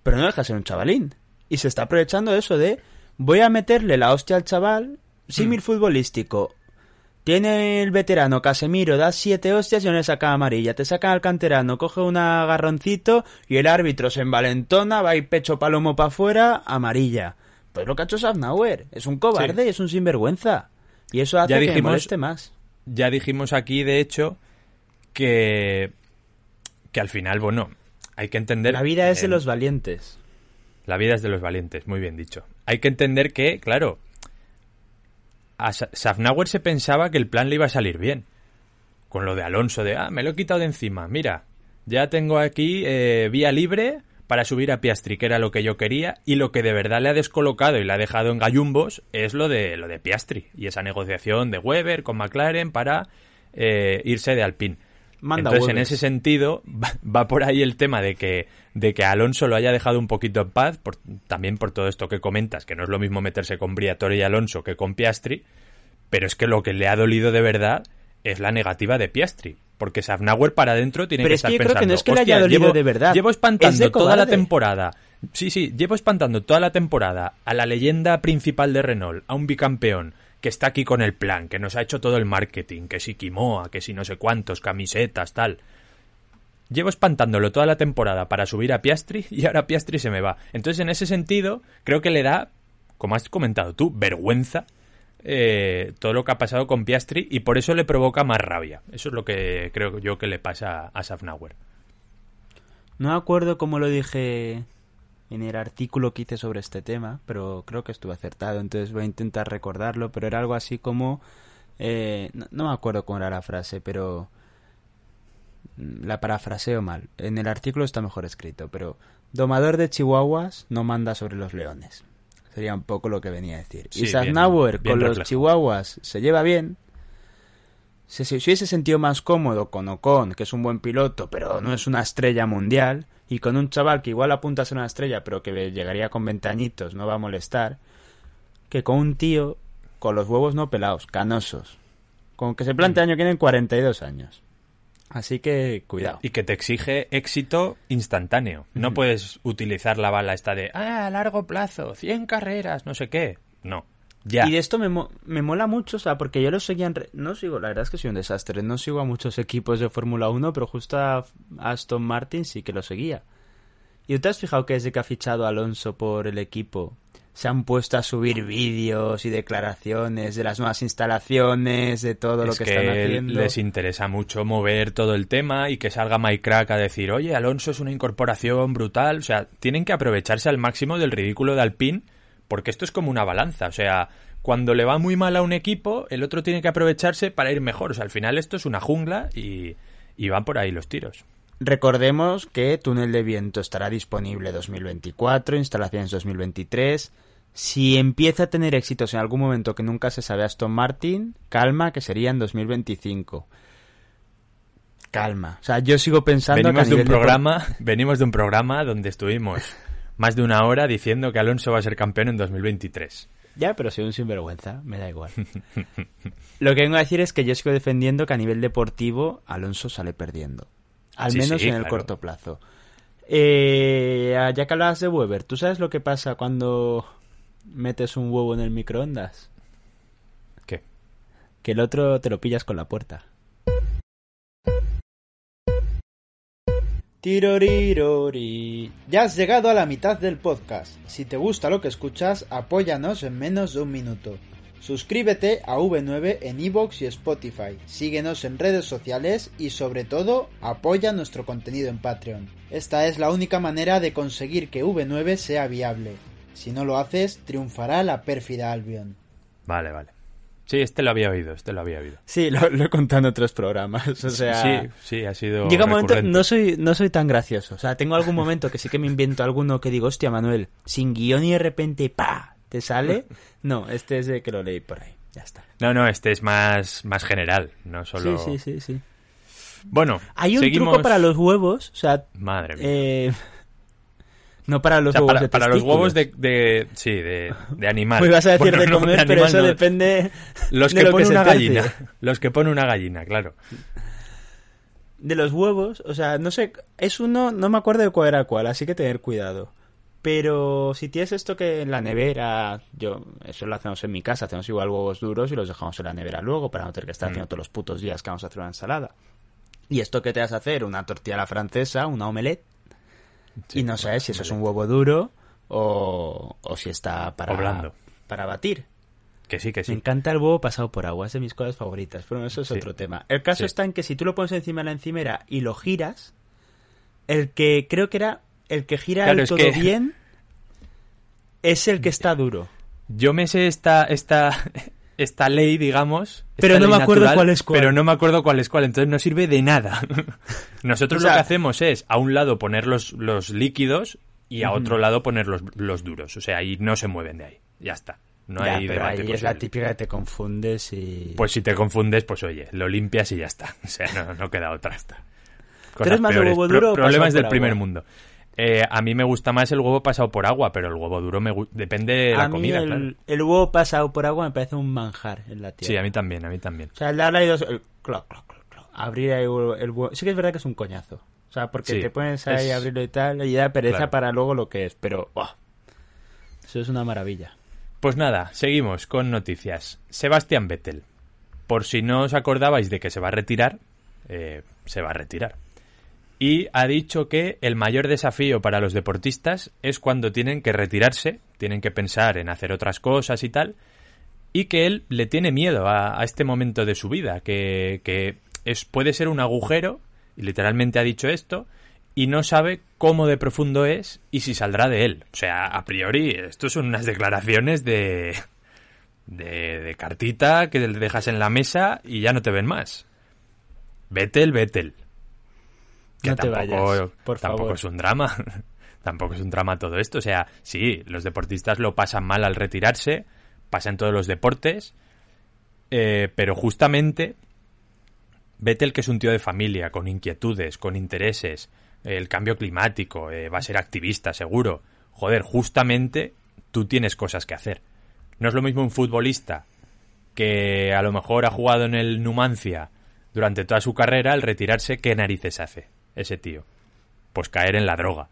pero no deja de ser un chavalín. Y se está aprovechando de eso de voy a meterle la hostia al chaval, símil futbolístico. Tiene el veterano Casemiro, da siete hostias y no le saca amarilla. Te saca al canterano, coge un agarroncito y el árbitro se envalentona, va y pecho palomo para afuera, amarilla. Pues lo que ha hecho Safnauer. Es un cobarde Sí. y es un sinvergüenza. Y eso hace Ya que dijimos- moleste más. Ya dijimos aquí, de hecho, que, que al final, bueno, hay que entender... La vida es de los valientes. La vida es de los valientes, muy bien dicho. Hay que entender que, claro, a Sa- Safnauer se pensaba que el plan le iba a salir bien. Con lo de Alonso, de, ah, me lo he quitado de encima. Mira, ya tengo aquí eh, vía libre para subir a Piastri, que era lo que yo quería, y lo que de verdad le ha descolocado y le ha dejado en gallumbos es lo de, lo de Piastri y esa negociación de Weber con McLaren para eh, irse de Alpine. Manda Entonces, en ese sentido, va, va por ahí el tema de que, de que Alonso lo haya dejado un poquito en paz, por- también por todo esto que comentas, que no es lo mismo meterse con Briatore y Alonso que con Piastri, pero es que lo que le ha dolido de verdad es la negativa de Piastri. Porque Safnauer para adentro tiene Pero que es que estar creo que pensando, no es que le haya "Hostia, dolido llevo, de verdad, Llevo es espantando toda la cobarde". temporada. Sí, sí, llevo espantando toda la temporada a la leyenda principal de Renault, a un bicampeón que está aquí con el plan, que nos ha hecho todo el marketing, que si Kimoa, que si no sé cuántos, camisetas, tal. Llevo espantándolo toda la temporada para subir a Piastri y ahora Piastri se me va. Entonces, en ese sentido, creo que le da, como has comentado tú, vergüenza eh, todo lo que ha pasado con Piastri y por eso le provoca más rabia. Eso es lo que creo yo que le pasa a Safnauer. No me acuerdo cómo lo dije en el artículo que hice sobre este tema, pero creo que estuve acertado, entonces voy a intentar recordarlo, pero era algo así como... eh, no, no me acuerdo cómo era la frase, pero... mm, La parafraseo mal. En el artículo está mejor escrito, pero... Domador de chihuahuas no manda sobre los leones. Sería un poco lo que venía a decir. Sí, y con los chihuahuas se lleva bien. Se, se hubiese sentido más cómodo con Ocon, que es un buen piloto, pero no es una estrella mundial, y con un chaval que igual apunta a ser una estrella, pero que llegaría con ventañitos, no va a molestar, que con un tío con los huevos no pelados, canosos, con que se plantea año que tienen 42 años. Así que cuidado. Y que te exige éxito instantáneo. No puedes utilizar la bala esta de, ah, a largo plazo, 100 carreras, no sé qué. No, ya. Y de esto me, mo- me mola mucho, o sea, porque yo lo seguía en... re- No sigo, la verdad es que soy un desastre, no sigo a muchos equipos de Fórmula 1, pero justo a a Aston Martin sí que lo seguía. ¿Y tú te has fijado que desde que ha fichado Alonso por el equipo se han puesto a subir vídeos y declaraciones de las nuevas instalaciones, de todo lo que, están haciendo? les interesa mucho mover todo el tema y que salga Mike Crack a decir, oye, Alonso es una incorporación brutal. O sea, tienen que aprovecharse al máximo del ridículo de Alpine, porque esto es como una balanza. O sea, cuando le va muy mal a un equipo, el otro tiene que aprovecharse para ir mejor. O sea, al final esto es una jungla y, y van por ahí los tiros. Recordemos que Túnel de Viento estará disponible 2024, instalaciones 2023. Si empieza a tener éxitos en algún momento que nunca se sabe Aston Martin, calma, que sería en 2025. Calma. O sea, yo sigo pensando Venimos que de a un de- programa, venimos de un programa donde estuvimos más de una hora diciendo que Alonso va a ser campeón en 2023. Ya, pero soy un sinvergüenza, me da igual. Lo que vengo a decir es que yo sigo defendiendo que a nivel deportivo Alonso sale perdiendo. Al Sí, menos sí, en el claro. corto plazo. Eh, ya que hablabas de Weber, ¿tú sabes lo que pasa cuando metes un huevo en el microondas? ¿Qué? Que el otro te lo pillas con la puerta. Tirorirori. Ya has llegado a la mitad del podcast. Si te gusta lo que escuchas, apóyanos en menos de un minuto. Suscríbete a V9 en iVoox y Spotify. Síguenos en redes sociales y sobre todo, apoya nuestro contenido en Patreon. Esta es la única manera de conseguir que V9 sea viable. Si no lo haces, triunfará la pérfida Albion. Vale, vale. Sí, este lo había oído, este lo había oído. Sí, lo, he contado en otros programas. O sí, sí, ha sido Llega un momento, no soy, no soy tan gracioso. O sea, tengo algún momento que sí que me invento alguno que digo, hostia, Manuel, sin guion y de repente, ¡pa! ¿Te sale? No, este es de que lo leí por ahí. Ya está. No, no, este es más, más general, no solo... Sí, sí, sí, sí. Bueno, Hay un seguimos... truco para los huevos, o sea, Madre mía. eh, no para los O sea, huevos para, de para los huevos de, de- sí, de, de animal. Pues vas a decir Bueno, de no, comer, pero eso no. depende Los de que lo pone se una hace. gallina. Los que pone una gallina, claro. De los huevos, o sea, no sé, es uno, no me acuerdo de cuál era cuál, así que tener cuidado. Pero si tienes esto que en la nevera, yo, eso lo hacemos en mi casa, hacemos igual huevos duros y los dejamos en la nevera luego para no tener que estar Mm. haciendo todos los putos días que vamos a hacer una ensalada. Y esto que te vas a hacer, una tortilla a la francesa, una omelette, Sí, y no sabes si eso es un huevo duro o, o si está para, blando. para batir. Que sí, que Me sí. encanta el huevo pasado por agua, es de mis cosas favoritas, pero eso es Sí. otro tema. El caso Sí. está en que si tú lo pones encima de la encimera y lo giras, el que creo que era el que gira Claro, el es todo que- bien es el que está duro. Yo me sé esta, esta, esta ley, digamos. Pero no me acuerdo natural, cuál es cuál. Pero no me acuerdo cuál es cuál, entonces no sirve de nada. Nosotros O sea- lo que hacemos es, a un lado poner los, los líquidos y a otro lado poner los, los duros. O sea, ahí no se mueven de ahí. Ya está. No Ya, hay pero debate ahí es la típica que te confundes y... Pues si te confundes, pues oye, lo limpias y ya está. O sea, no, no queda otra. Cosas eres más de huevo duro o problemas del primer agua? mundo. Eh, a mí me gusta más el huevo pasado por agua, pero el huevo duro me depende de la a mí comida, el, claro. el huevo pasado por agua me parece un manjar en la tierra. Sí, a mí también, a mí también. O sea, el darle dos... El cloc, cloc, cloc, abrir el huevo, el huevo- Sí que es verdad que es un coñazo. O sea, porque Sí, te pones ahí es- a abrirlo y tal, y da pereza Claro. para luego lo que es. Pero. Eso es una maravilla. Pues nada, seguimos con noticias. Sebastián Vettel. Por si no os acordabais de que se va a retirar, eh, se va a retirar. Y ha dicho que el mayor desafío para los deportistas es cuando tienen que retirarse, tienen que pensar en hacer otras cosas y tal, y que él le tiene miedo a, este momento de su vida, que, que es, puede ser un agujero, y literalmente ha dicho esto, y no sabe cómo de profundo es y si saldrá de él. O sea, a priori, esto son unas declaraciones de, de, de cartita que le dejas en la mesa y ya no te ven más. Vettel, Vettel. Que No te tampoco, vayas, por tampoco favor. es un drama. tampoco es un drama todo esto. O sea, sí, los deportistas lo pasan mal al retirarse, pasa en todos los deportes, eh, pero justamente Vettel, que es un tío de familia, con inquietudes, con intereses, el cambio climático, eh, va a ser activista, seguro. Joder, justamente tú tienes cosas que hacer. No es lo mismo un futbolista que a lo mejor ha jugado en el Numancia durante toda su carrera, al retirarse, ¿qué narices hace ese tío? Pues caer en la droga.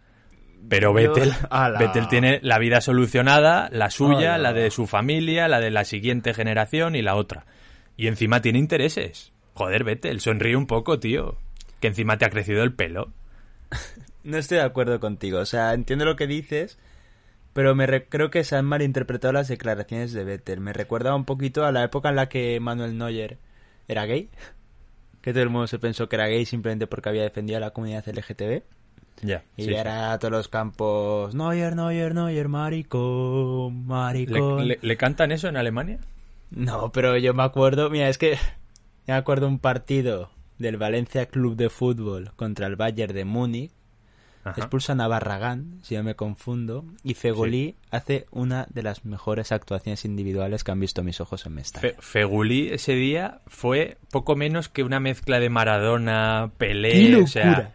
Pero Vettel, Vettel tiene la vida solucionada, la suya, la de su familia, la de la siguiente generación y la otra. Y encima tiene intereses. Joder, Vettel, sonríe un poco, tío. Que encima te ha crecido el pelo. No estoy de acuerdo contigo. O sea, entiendo lo que dices, pero me creo que se han malinterpretado las declaraciones de Vettel. Me recuerda un poquito a la época en la que Manuel Neuer era gay. Que todo el mundo se pensó que era gay simplemente porque había defendido a la comunidad LGTB. Ya. y era a todos los campos. Neuer, Neuer, Neuer, maricón, maricón. ¿Le, cantan eso en Alemania? No, pero yo me acuerdo. Mira, es que. Me acuerdo un partido del Valencia Club de Fútbol contra el Bayern de Múnich expulsan a Barragán, si yo me confundo, y Fegulí hace una de las mejores actuaciones individuales que han visto mis ojos en Mestalla. Fegulí ese día fue poco menos que una mezcla de Maradona, Pelé, ¡Qué o sea,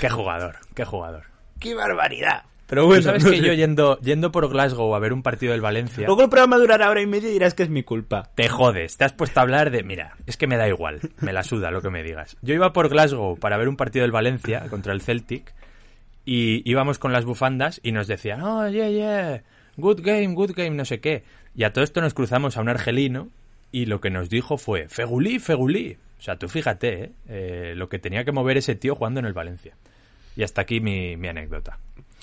qué jugador, qué jugador. ¡Qué barbaridad! Pero bueno, sabes que yo yendo, yendo por Glasgow a ver un partido del Valencia. Luego el programa durará hora y media y dirás que es mi culpa. Te jodes, te has puesto a hablar de. Mira, es que me da igual, me la suda lo que me digas. Yo iba por Glasgow para ver un partido del Valencia contra el Celtic y íbamos con las bufandas y nos decían, oh, yeah, yeah, good game, good game, no sé qué. Y a todo esto nos cruzamos a un argelino y lo que nos dijo fue, Fegulí, Fegulí. O sea, tú fíjate, ¿eh? Eh, lo que tenía que mover ese tío jugando en el Valencia. Y hasta aquí mi, anécdota.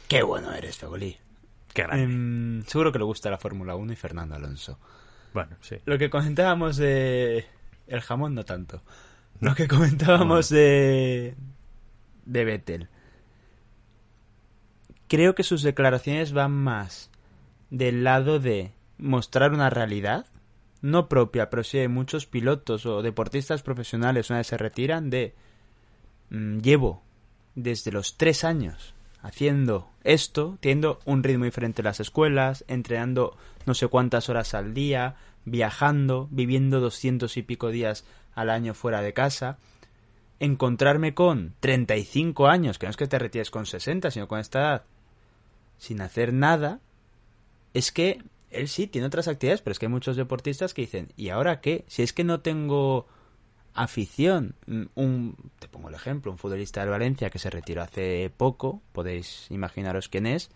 Qué bueno eres, Fegulí. Qué grande. Em, seguro que le gusta la Fórmula 1 y Fernando Alonso. Bueno, sí. Lo que comentábamos de... El jamón no tanto. Lo que comentábamos de... De Vettel creo que sus declaraciones van más del lado de mostrar una realidad, no propia, pero sí muchos pilotos o deportistas profesionales una vez se retiran de mm, llevo desde los tres años haciendo esto, teniendo un ritmo diferente en las escuelas, entrenando no sé cuántas horas al día, viajando, viviendo doscientos y pico días al año fuera de casa, encontrarme con 35 años, que no es que te retires con 60, sino con esta edad, sin hacer nada, es que él sí tiene otras actividades, pero es que hay muchos deportistas que dicen, ¿y ahora qué? Si es que no tengo afición, mm, un, te pongo el ejemplo, un futbolista del Valencia que se retiró hace poco, podéis imaginaros quién es,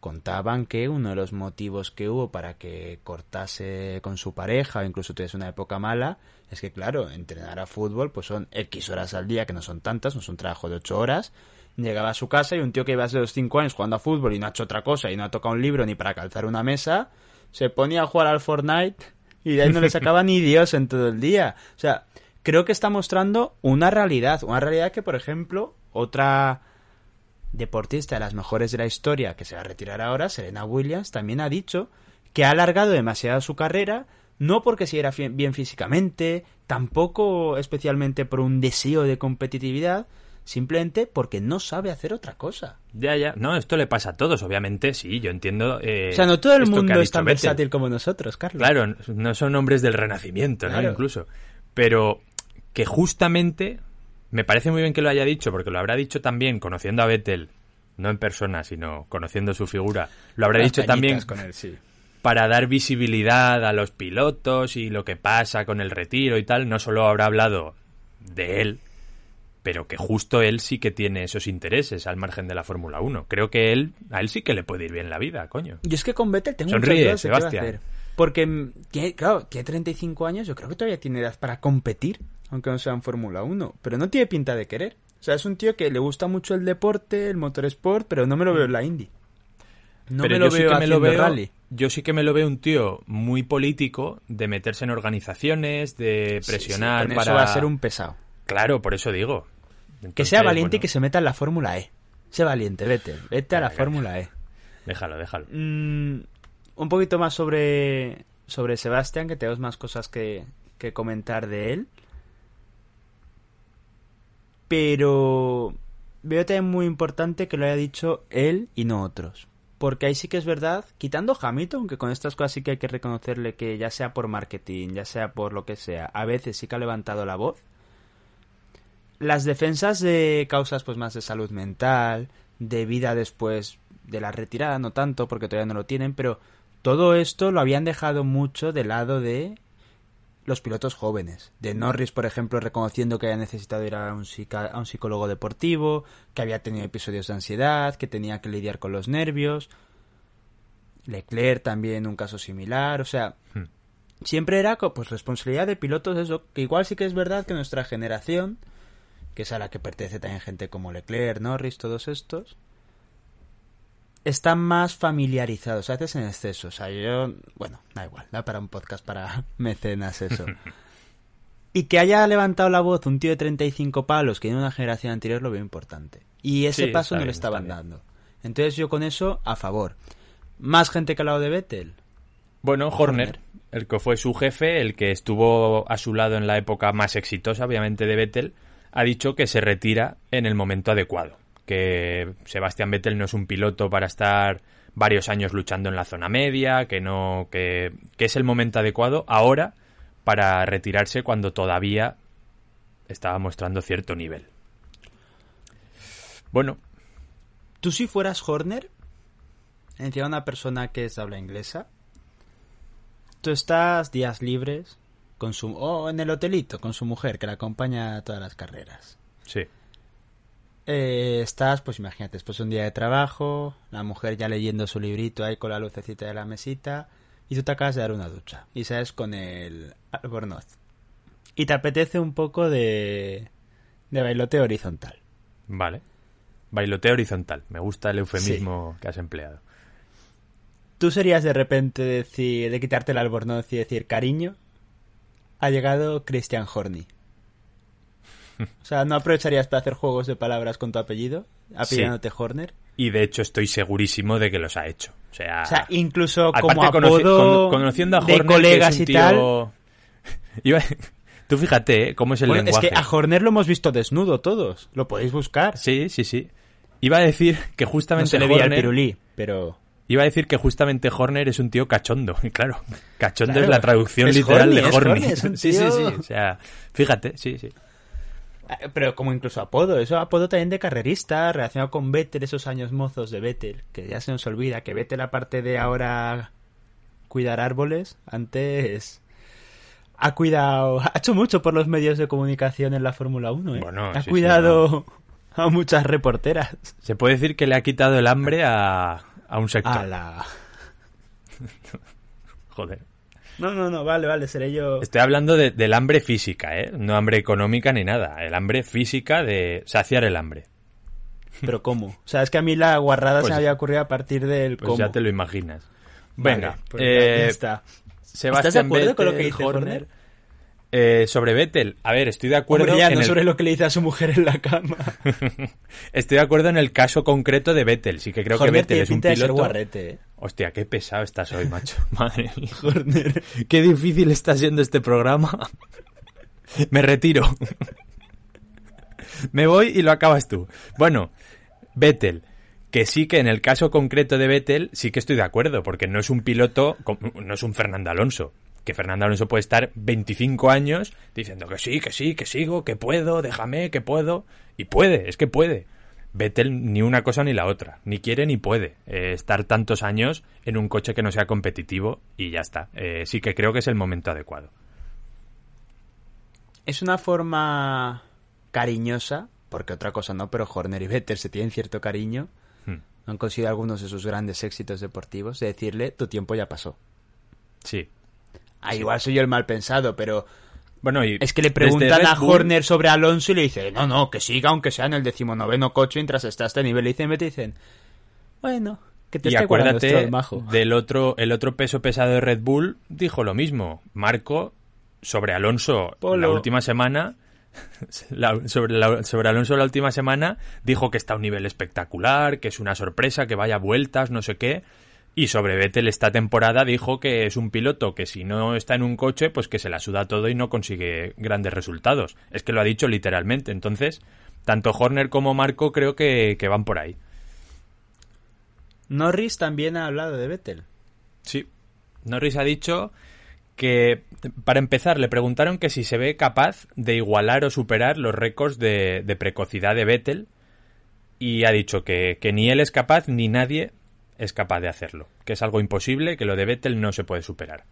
contaban que uno de los motivos que hubo para que cortase con su pareja o incluso tuviese una época mala es que claro, entrenar a fútbol pues son X horas al día, que no son tantas, no es un trabajo de 8 horas, llegaba a su casa y un tío que iba desde los 5 años jugando a fútbol y no ha hecho otra cosa y no ha tocado un libro ni para calzar una mesa, se ponía a jugar al Fortnite y de ahí no le sacaba ni Dios en todo el día. O sea, creo que está mostrando una realidad, una realidad que, por ejemplo, otra deportista de las mejores de la historia que se va a retirar ahora, Serena Williams, también ha dicho que ha alargado demasiado su carrera, no porque si era bien físicamente, tampoco especialmente por un deseo de competitividad, simplemente porque no sabe hacer otra cosa. Ya, ya. No, esto le pasa a todos, obviamente, sí, yo entiendo. Eh, o sea, no todo el mundo es tan versátil como nosotros, Carlos. Claro, no son hombres del renacimiento, ¿no? Incluso. Pero que justamente me parece muy bien que lo haya dicho, porque lo habrá dicho también conociendo a Vettel, no en persona, sino conociendo su figura. Lo habrá dicho también con él, sí. para dar visibilidad a los pilotos y lo que pasa con el retiro y tal. No solo habrá hablado de él, pero que justo él sí que tiene esos intereses al margen de la Fórmula 1. Creo que él, a él sí que le puede ir bien la vida, coño. Y es que con Vettel tengo Sonríe, muchas dudas Sebastián. hacer. Porque, mm, tiene, claro, tiene 35 años, yo creo que todavía tiene edad para competir, aunque no sea en Fórmula 1, pero no tiene pinta de querer. O sea, es un tío que le gusta mucho el deporte, el motorsport, pero no me lo veo en la Indy. No pero me lo yo veo sí que me lo veo, rally. Yo sí que me lo veo un tío muy político, de meterse en organizaciones, de presionar Sí, sí, con para... eso va a ser un pesado. Claro, por eso digo. Que sea valiente y que se meta en la Fórmula E. Sé valiente, vete. Vete a la Fórmula E. Déjalo, déjalo. Mm, un poquito más sobre, sobre Sebastián, que tenemos más cosas que, que comentar de él. Pero veo también muy importante que lo haya dicho él y no otros. Porque ahí sí que es verdad, quitando Hamilton, que con estas cosas sí que hay que reconocerle que ya sea por marketing, ya sea por lo que sea, a veces sí que ha levantado la voz. Las defensas de causas pues más de salud mental, de vida después de la retirada, no tanto porque todavía no lo tienen, pero todo esto lo habían dejado mucho de lado de los pilotos jóvenes. De Norris, por ejemplo, reconociendo que había necesitado ir a un, a un psicólogo deportivo, que había tenido episodios de ansiedad, que tenía que lidiar con los nervios. Leclerc también un caso similar, o sea, Hmm. siempre era pues responsabilidad de pilotos eso, que igual sí que es verdad que nuestra generación, que es a la que pertenece también gente como Leclerc, Norris, todos estos, están más familiarizados, a veces en exceso. O sea, yo, bueno, da igual, da para un podcast para mecenas eso. y que haya levantado la voz un tío de 35 palos que en una generación anterior lo veo importante. Y ese Sí, paso no le bien, estaban está bien. dando. Entonces yo con eso a favor. Más gente que al lado de Vettel. Bueno, Horner, el que fue su jefe, el que estuvo a su lado en la época más exitosa, obviamente, de Vettel, ha dicho que se retira en el momento adecuado. Que Sebastián Vettel no es un piloto para estar varios años luchando en la zona media, que no, que, que es el momento adecuado ahora para retirarse cuando todavía estaba mostrando cierto nivel. Bueno, Tú si fueras Horner, encima una persona que es habla inglesa, tú estás días libres con su o en el hotelito con su mujer que la acompaña a todas las carreras. sí. Eh, estás, pues imagínate, después de un día de trabajo, la mujer ya leyendo su librito ahí con la lucecita de la mesita, y tú te acabas de dar una ducha, y sabes con el albornoz. Y te apetece un poco de, de bailoteo horizontal. Vale. Bailoteo horizontal. Me gusta el eufemismo que has empleado. ¿Tú serías de repente decir, de quitarte el albornoz y decir, cariño, ha llegado Christian Horny? O sea, ¿no aprovecharías para hacer juegos de palabras con tu apellido? Apellidándote Horner. Y de hecho estoy segurísimo de que los ha hecho. O sea, O sea, incluso como apodo con- conociendo a de Horner, colegas que es y un tal. Tú fíjate ¿eh? cómo es el Bueno, lenguaje. es que a Horner lo hemos visto desnudo todos. Lo podéis buscar. Sí, sí, sí. Iba a decir que no justamente se le el Horner... pirulí, pero... Iba a decir que justamente Horner es un tío cachondo. Y claro, cachondo Claro, es la traducción es literal horny, de es horny. horny, es un Sí, sí, sí. O sea, fíjate, sí, sí. Eh, Pero como incluso apodo, eso apodo también de carrerista, relacionado con Vettel, esos años mozos de Vettel, que ya se nos olvida que Vettel aparte de ahora cuidar árboles, antes ha cuidado, ha hecho mucho por los medios de comunicación en la Fórmula 1, ¿eh? Bueno, ha sí, sí, cuidado a muchas reporteras. Se puede decir que le ha quitado el hambre a, a un sector. A la... Joder. No, no, no, vale, vale, seré yo... Estoy hablando de- del hambre física, ¿eh? No hambre económica ni nada. El hambre física de saciar el hambre. Pero ¿cómo? O sea, es que a mí la guarrada Pues- se me había ocurrido a partir del Pues cómo. ya te lo imaginas. Vale, Venga, pues eh, está. ¿Estás de acuerdo con lo que dice Horner? Eh, sobre Vettel, a ver, estoy de acuerdo Hombre, ya, no el- sobre lo que le dice a su mujer en la cama. Estoy de acuerdo en el caso concreto de Vettel. Sí que creo que Vettel es un piloto. guarrete, ¿eh? Hostia, qué pesado estás hoy, macho. Madre mía. Qué difícil está siendo este programa. Me retiro. Me voy y lo acabas tú. Bueno, Vettel, que sí que en el caso concreto de Vettel sí que estoy de acuerdo, porque no es un piloto, no es un Fernando Alonso. Que Fernando Alonso puede estar 25 años diciendo que sí, que sí, que sigo, que puedo, déjame, que puedo. Y puede, es que puede. Vettel ni una cosa ni la otra, ni quiere ni puede eh, estar tantos años en un coche que no sea competitivo y ya está. Eh, sí que creo que es el momento adecuado. Es una forma cariñosa, porque otra cosa no, pero Horner y Vettel se tienen cierto cariño. Hmm. Han conseguido algunos de sus grandes éxitos deportivos de decirle, tu tiempo ya pasó. Sí. Ah, igual soy yo el mal pensado, pero Bueno, y es que le preguntan a Bull- Horner sobre Alonso y le dice, no, no, que siga aunque sea en el decimonoveno coche mientras está a este nivel. Y dicen, Vettel, dicen, bueno, que te Y acuérdate Stroll, majo. del otro, el otro peso pesado de Red Bull dijo lo mismo. Marco sobre Alonso Polo. la última semana, la- sobre, la- sobre Alonso la última semana dijo que está a un nivel espectacular, que es una sorpresa, que vaya vueltas, no sé qué. Y sobre Vettel esta temporada dijo que es un piloto que si no está en un coche, pues que se la suda todo y no consigue grandes resultados. Es que lo ha dicho literalmente. Entonces, tanto Horner como Marco creo que, que van por ahí. Norris también ha hablado de Vettel. Sí. Norris ha dicho que, para empezar, le preguntaron que si se ve capaz de igualar o superar los récords de, de precocidad de Vettel y ha dicho que, que ni él es capaz ni nadie es capaz de hacerlo, que es algo imposible, que lo de Vettel no se puede superar.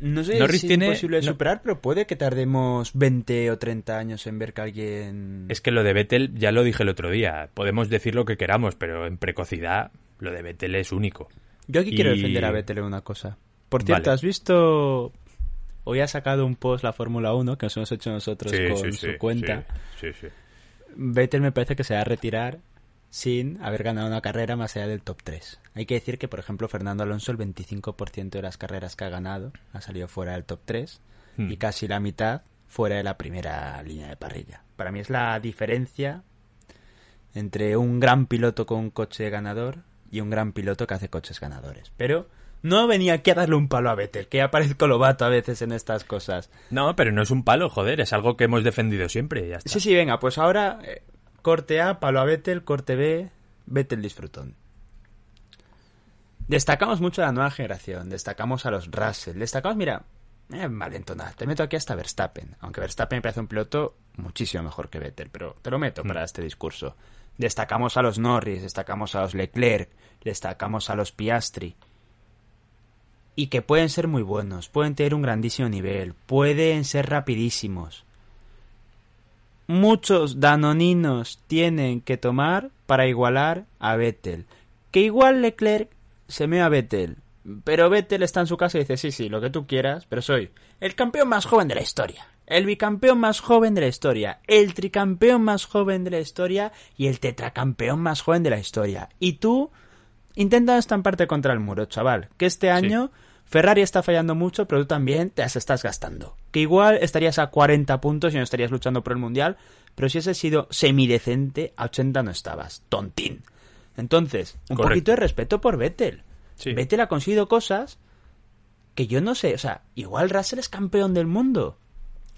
No sé Norris si tiene- es imposible de no- superar, pero puede que tardemos 20 o 30 años en ver que alguien... Es que lo de Vettel, ya lo dije el otro día, podemos decir lo que queramos, pero en precocidad lo de Vettel es único. Yo aquí quiero defender a Vettel en una cosa. Por cierto, Vale. ¿has visto...? Hoy ha sacado un post la Fórmula 1 que nos hemos hecho nosotros con su cuenta. Sí, sí, sí. Vettel me parece que se va a retirar sin haber ganado una carrera más allá del top 3. Hay que decir que, por ejemplo, Fernando Alonso, el 25% de las carreras que ha ganado ha salido fuera del top 3 Hmm. y casi la mitad fuera de la primera línea de parrilla. Para mí es la diferencia entre un gran piloto con un coche ganador y un gran piloto que hace coches ganadores. Pero no venía aquí a darle un palo a Vettel, que ya parezco lobato a veces en estas cosas. No, pero no es un palo, joder, es algo que hemos defendido siempre, ya está. Sí, sí, venga, pues ahora eh, corte A, palo a Vettel, corte B, Vettel disfrutón. Destacamos mucho a la nueva generación, destacamos a los Russell, destacamos, mira, eh, te meto aquí hasta Verstappen, aunque Verstappen me parece un piloto muchísimo mejor que Vettel, pero te lo meto para este discurso. Destacamos a los Norris, destacamos a los Leclerc, destacamos a los Piastri. Y que pueden ser muy buenos, pueden tener un grandísimo nivel, pueden ser rapidísimos muchos danoninos tienen que tomar para igualar a Vettel. Que igual Leclerc se me a Vettel, pero Vettel está en su casa y dice, sí, sí, lo que tú quieras, pero soy el campeón más joven de la historia, el bicampeón más joven de la historia, el tricampeón más joven de la historia y el tetracampeón más joven de la historia. Y tú intenta estamparte contra el muro, chaval, que este año Ferrari está fallando mucho, pero tú también te las estás gastando. Que igual estarías a 40 puntos y no estarías luchando por el Mundial, pero si has sido semidecente, a 80 no estabas. Tontín. Entonces, un Correcto. poquito de respeto por Vettel. Sí. Vettel ha conseguido cosas que yo no sé, o sea, igual Russell es campeón del mundo,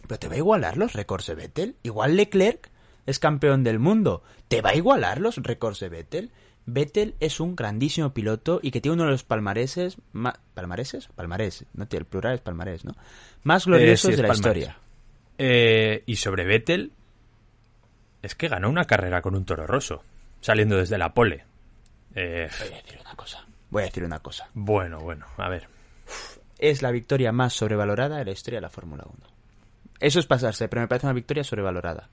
pero te va a igualar los récords de Vettel. Igual Leclerc es campeón del mundo, te va a igualar los récords de Vettel. Vettel es un grandísimo piloto y que tiene uno de los palmareses más... ¿Palmareses? Palmarés, no el plural es palmarés, ¿no? Más gloriosos Eh, sí, es de la palmarés. historia. Eh, y sobre Vettel, es que ganó una carrera con un toro roso, saliendo desde la pole. Eh, Voy a decir una cosa. Voy a decir una cosa. bueno, bueno, a ver. Es la victoria más sobrevalorada de la historia de la Fórmula 1. Eso es pasarse, pero me parece una victoria sobrevalorada.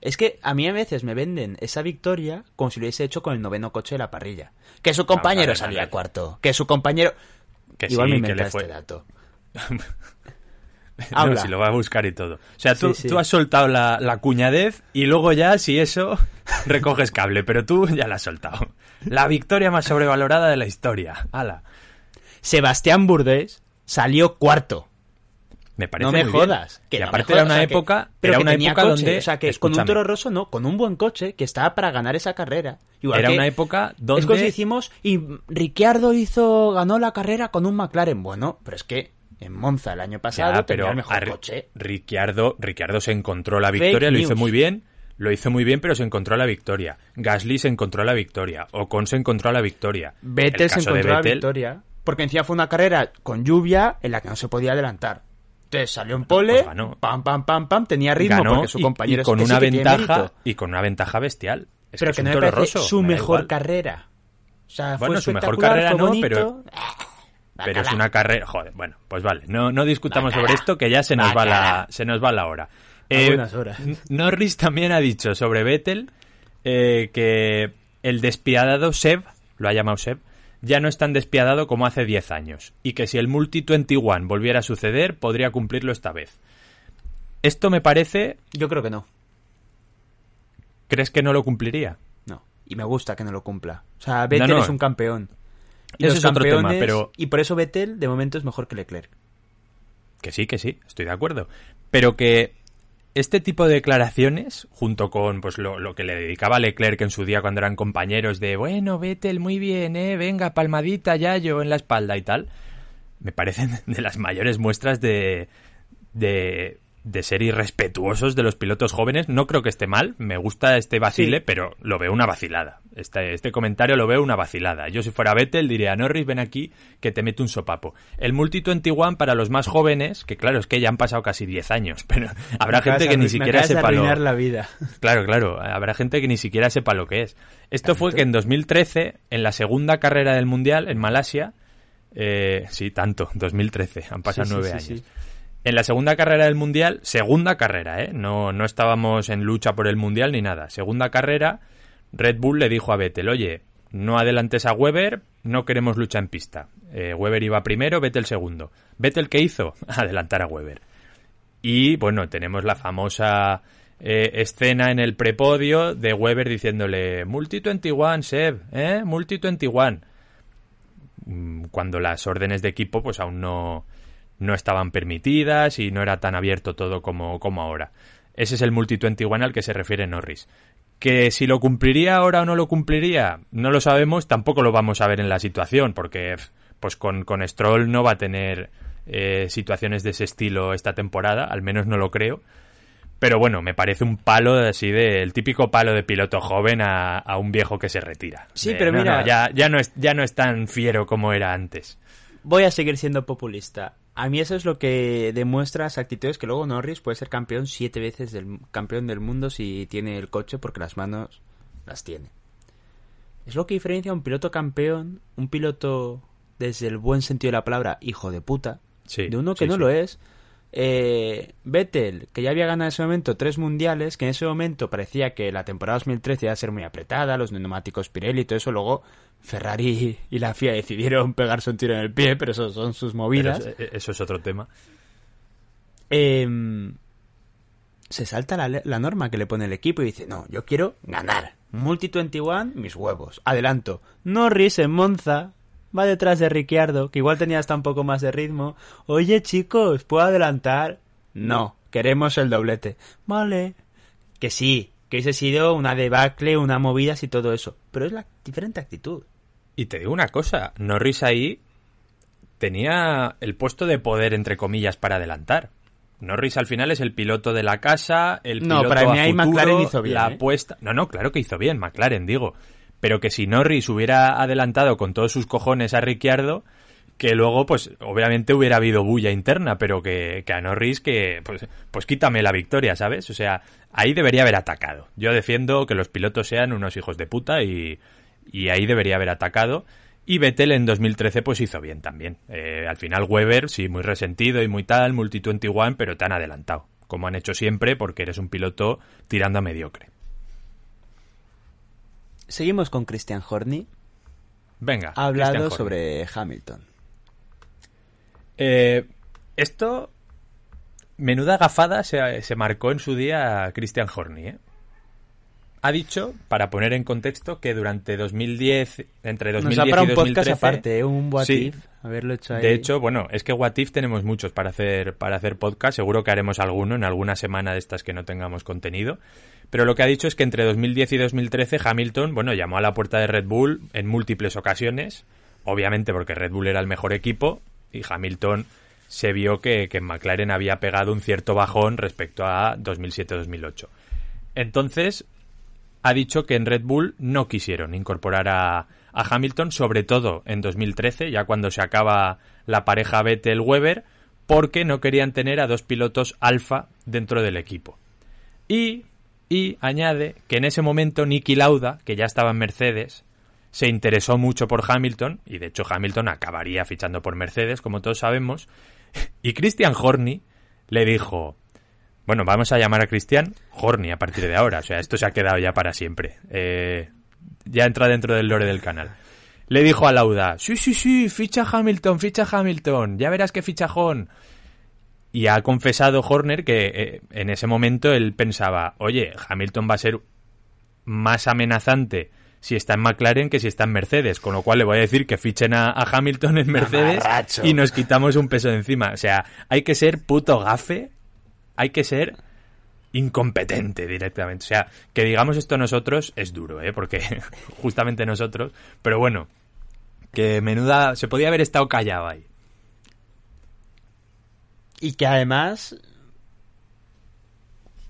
Es que a mí a veces me venden esa victoria como si lo hubiese hecho con el noveno coche de la parrilla. Que su compañero Vamos a ver, salía a ver. cuarto. Que su compañero... Que Igual sí, me que le fue. este dato. No, Habla. si lo va a buscar y todo. O sea, tú, Sí, sí. tú has soltado la, la cuñadez y luego ya, si eso, recoges cable, pero tú ya la has soltado. La victoria más sobrevalorada de la historia. Ala. Sebastián Burdés salió cuarto. Me parece no me muy bien. jodas. Que y no me aparte jodas, era una o sea, que- época, pero era que una tenía época coche, donde, O sea, que con un toro roso no, con un buen coche que estaba para ganar esa carrera. Igual era que- una época donde Es como si decimos, y Ricciardo hizo, ganó la carrera con un McLaren. Bueno, pero es que en Monza el año pasado Ya, tenía pero el mejor coche. Ricciardo, Ricciardo se encontró la victoria, lo hizo news. muy bien, lo hizo muy bien, pero se encontró la victoria. Gasly se encontró la victoria, Ocon se encontró la victoria. Vettel El se encontró la victoria. Porque encima fue una carrera con lluvia en la que no se podía adelantar. Entonces salió en pole, Pues ganó. pam, pam, pam, pam, tenía ritmo ganó porque su y- compañero y, con que sí una ventaja y con una ventaja bestial. Es pero que, que es no un me toro parece roso, su me mejor carrera. O sea, Bueno, fue su mejor carrera fue no, pero- Pero es una carrera, joder, bueno, pues vale, no, no discutamos Bacala. sobre esto que ya se nos va la, se nos va la hora. Buenas horas. Norris también ha dicho sobre Vettel eh, que el despiadado Seb, lo ha llamado Seb, ya no es tan despiadado como hace 10 años y que si el Multi 21 volviera a suceder podría cumplirlo esta vez. Esto me parece, Yo creo que no. ¿crees que no lo cumpliría? No. Y me gusta que no lo cumpla. O sea, Vettel No, no. es un campeón. Y Ese es otro tema, pero- Y por eso Vettel de momento es mejor que Leclerc. Que sí, que sí, estoy de acuerdo. Pero que este tipo de declaraciones, junto con pues lo, lo que le dedicaba Leclerc en su día cuando eran compañeros de bueno, Vettel, muy bien, eh, venga, palmadita, Yayo en la espalda y tal, me parecen de las mayores muestras de, de de ser irrespetuosos de los pilotos jóvenes. No creo que esté mal, me gusta este vacile, Sí. pero lo veo una vacilada. Este, este comentario lo veo una vacilada. Yo si fuera Vettel diría, Norris, ven aquí que te mete un sopapo. El Multi 21 para los más jóvenes, que claro, es que ya han pasado casi 10 años, pero habrá Me gente que ni siquiera sepa lo... la vida. Claro, claro. Habrá gente que ni siquiera sepa lo que es. Esto fue que en 2013, en la segunda carrera del Mundial, en Malasia, eh, sí, tanto, 2013, han pasado sí, nueve sí, años. sí. En la segunda carrera del Mundial, segunda carrera, ¿eh? No, no estábamos en lucha por el Mundial ni nada. Segunda carrera, Red Bull le dijo a Vettel, oye, no adelantes a Weber, no queremos lucha en pista. Eh, Weber iba primero, Vettel segundo. ¿Vettel qué hizo? Adelantar a Weber. Y bueno, tenemos la famosa eh, escena en el prepodio de Weber diciéndole Multi 21, Seb, ¿eh? Multi 21. Mm, Cuando las órdenes de equipo pues aún no, no estaban permitidas y no era tan abierto todo como, como ahora. Ese es el Multi 21 al que se refiere Norris. Que si lo cumpliría ahora o no lo cumpliría, no lo sabemos, tampoco lo vamos a ver en la situación, porque pues con, con Stroll no va a tener eh, situaciones de ese estilo esta temporada, al menos no lo creo. Pero bueno, me parece un palo así de el típico palo de piloto joven a, a un viejo que se retira. Sí, De, pero no, mira- no, ya, ya, no es, ya no es tan fiero como era antes. Voy a seguir siendo populista. A mí eso es lo que demuestra las actitudes que luego Norris puede ser campeón siete veces del campeón del mundo si tiene el coche porque las manos las tiene. Es lo que diferencia a un piloto campeón, un piloto desde el buen sentido de la palabra hijo de puta, Sí, de uno que sí, no sí. lo es. Eh, Vettel, que ya había ganado en ese momento tres mundiales, que en ese momento parecía que la temporada 2013 iba a ser muy apretada, los neumáticos Pirelli y todo eso, luego Ferrari y la FIA decidieron pegarse un tiro en el pie, pero eso son sus movidas. eso, eso es otro tema. Em, se salta la, la norma que le pone el equipo y dice, no, yo quiero ganar. Multi 21, mis huevos. Adelanto. Norris en Monza va detrás de Ricciardo, que igual tenía hasta un poco más de ritmo. Oye, chicos, ¿puedo adelantar? No, queremos el doblete. Vale. Que sí, que hubiese sido una debacle, una movidas y todo eso. Pero es la diferente actitud. Y te digo una cosa, Norris ahí tenía el puesto de poder, entre comillas, para adelantar. Norris al final es el piloto de la casa, el No, piloto para mí a ahí futuro, McLaren hizo bien, la ¿eh? apuesta... No, no, claro que hizo bien, McLaren, digo. Pero que si Norris hubiera adelantado con todos sus cojones a Ricciardo, que luego, pues, obviamente hubiera habido bulla interna, pero que, que a Norris, que, pues, pues quítame la victoria, ¿sabes? O sea, ahí debería haber atacado. Yo defiendo que los pilotos sean unos hijos de puta y, y ahí debería haber atacado. Y Vettel en 2013 pues hizo bien también. Eh, al final Weber, sí, muy resentido y muy tal, multi 21, pero te han adelantado, como han hecho siempre, porque eres un piloto tirando a mediocre. Seguimos con Christian Horny. Venga. Ha hablado sobre Hamilton. Eh, esto, menuda gafada se, se marcó en su día Christian Horny, ¿eh? Ha dicho, para poner en contexto, que durante 2010, entre 2010 Nos ha para y un 2013... podcast aparte, ¿eh? un what Sí. if, haberlo hecho ahí. De hecho, bueno, es que What If tenemos muchos para hacer, para hacer podcast. Seguro que haremos alguno en alguna semana de estas que no tengamos contenido. Pero lo que ha dicho es que entre 2010 y 2013 Hamilton, bueno, llamó a la puerta de Red Bull en múltiples ocasiones. Obviamente porque Red Bull era el mejor equipo y Hamilton se vio que, que McLaren había pegado un cierto bajón respecto a 2007-2008. Entonces, ha dicho que en Red Bull no quisieron incorporar a, a Hamilton, sobre todo en 2013, ya cuando se acaba la pareja Vettel-Weber, porque no querían tener a dos pilotos alfa dentro del equipo. Y, y añade que en ese momento Nicky Lauda, que ya estaba en Mercedes, se interesó mucho por Hamilton, y de hecho Hamilton acabaría fichando por Mercedes, como todos sabemos, y Christian Horny le dijo, bueno, vamos a llamar a Cristian Horny a partir de ahora. O sea, esto se ha quedado ya para siempre. Eh, ya entra dentro del lore del canal. Le dijo a Lauda, sí, sí, sí, ficha Hamilton, ficha Hamilton, ya verás qué fichajón. Y ha confesado Horner que eh, en ese momento él pensaba, oye, Hamilton va a ser más amenazante si está en McLaren que si está en Mercedes, con lo cual le voy a decir que fichen a, a Hamilton en Mercedes y nos quitamos un peso de encima. O sea, hay que ser puto gafe hay que ser incompetente directamente. O sea, que digamos esto nosotros es duro, ¿eh? Porque justamente nosotros... Pero bueno, que menuda... Se podía haber estado callado ahí. Y que además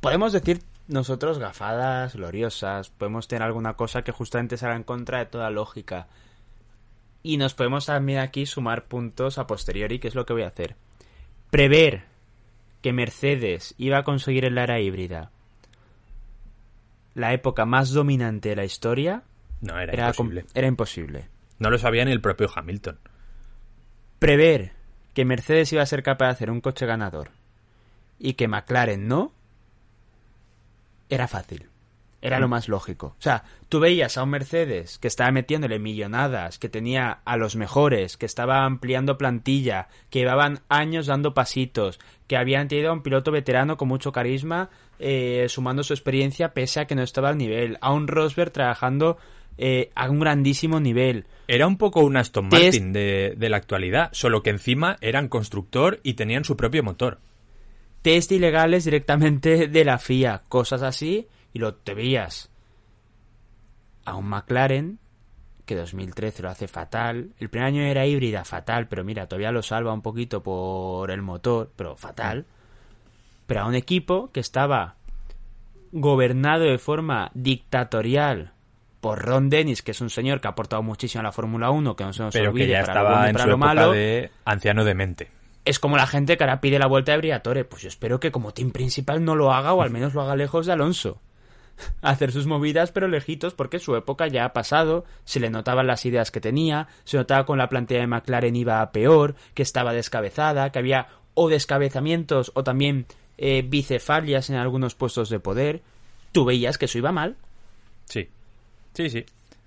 podemos decir nosotros gafadas, gloriosas, podemos tener alguna cosa que justamente salga en contra de toda lógica. Y nos podemos también aquí sumar puntos a posteriori, que es lo que voy a hacer. Prever que Mercedes iba a conseguir el era híbrida la época más dominante de la historia No, era, era, imposible. era imposible. No lo sabía ni el propio Hamilton. Prever que Mercedes iba a ser capaz de hacer un coche ganador y que McLaren no, era fácil. Era lo más lógico. O sea, tú veías a un Mercedes que estaba metiéndole millonadas, que tenía a los mejores, que estaba ampliando plantilla, que llevaban años dando pasitos, que habían tenido a un piloto veterano con mucho carisma, eh, sumando su experiencia pese a que no estaba al nivel, a un Rosberg trabajando eh, a un grandísimo nivel. Era un poco un Aston Martin de, de la actualidad, solo que encima eran constructor y tenían su propio motor. test ilegales directamente de la FIA, cosas así, y lo te veías a un McLaren que 2013 lo hace fatal. El primer año era híbrida, fatal, pero mira, todavía lo salva un poquito por el motor, pero fatal. Pero a un equipo que estaba gobernado de forma dictatorial por Ron Dennis, que es un señor que ha aportado muchísimo a la Fórmula 1, que no se nos Pero olvide que ya para lo bueno estaba y en para su lo época malo de anciano demente. es como la gente que ahora pide la vuelta de Briatore. Pues yo espero que como team principal no lo haga o al menos lo haga lejos de Alonso. Hacer sus movidas pero lejitos porque su época ya ha pasado, se le notaban las ideas que tenía, se notaba con la plantilla de McLaren iba a peor, que estaba descabezada, que había o descabezamientos o también eh, bicefalias en algunos puestos de poder. Tú veías que eso iba mal. Sí. Sí, sí.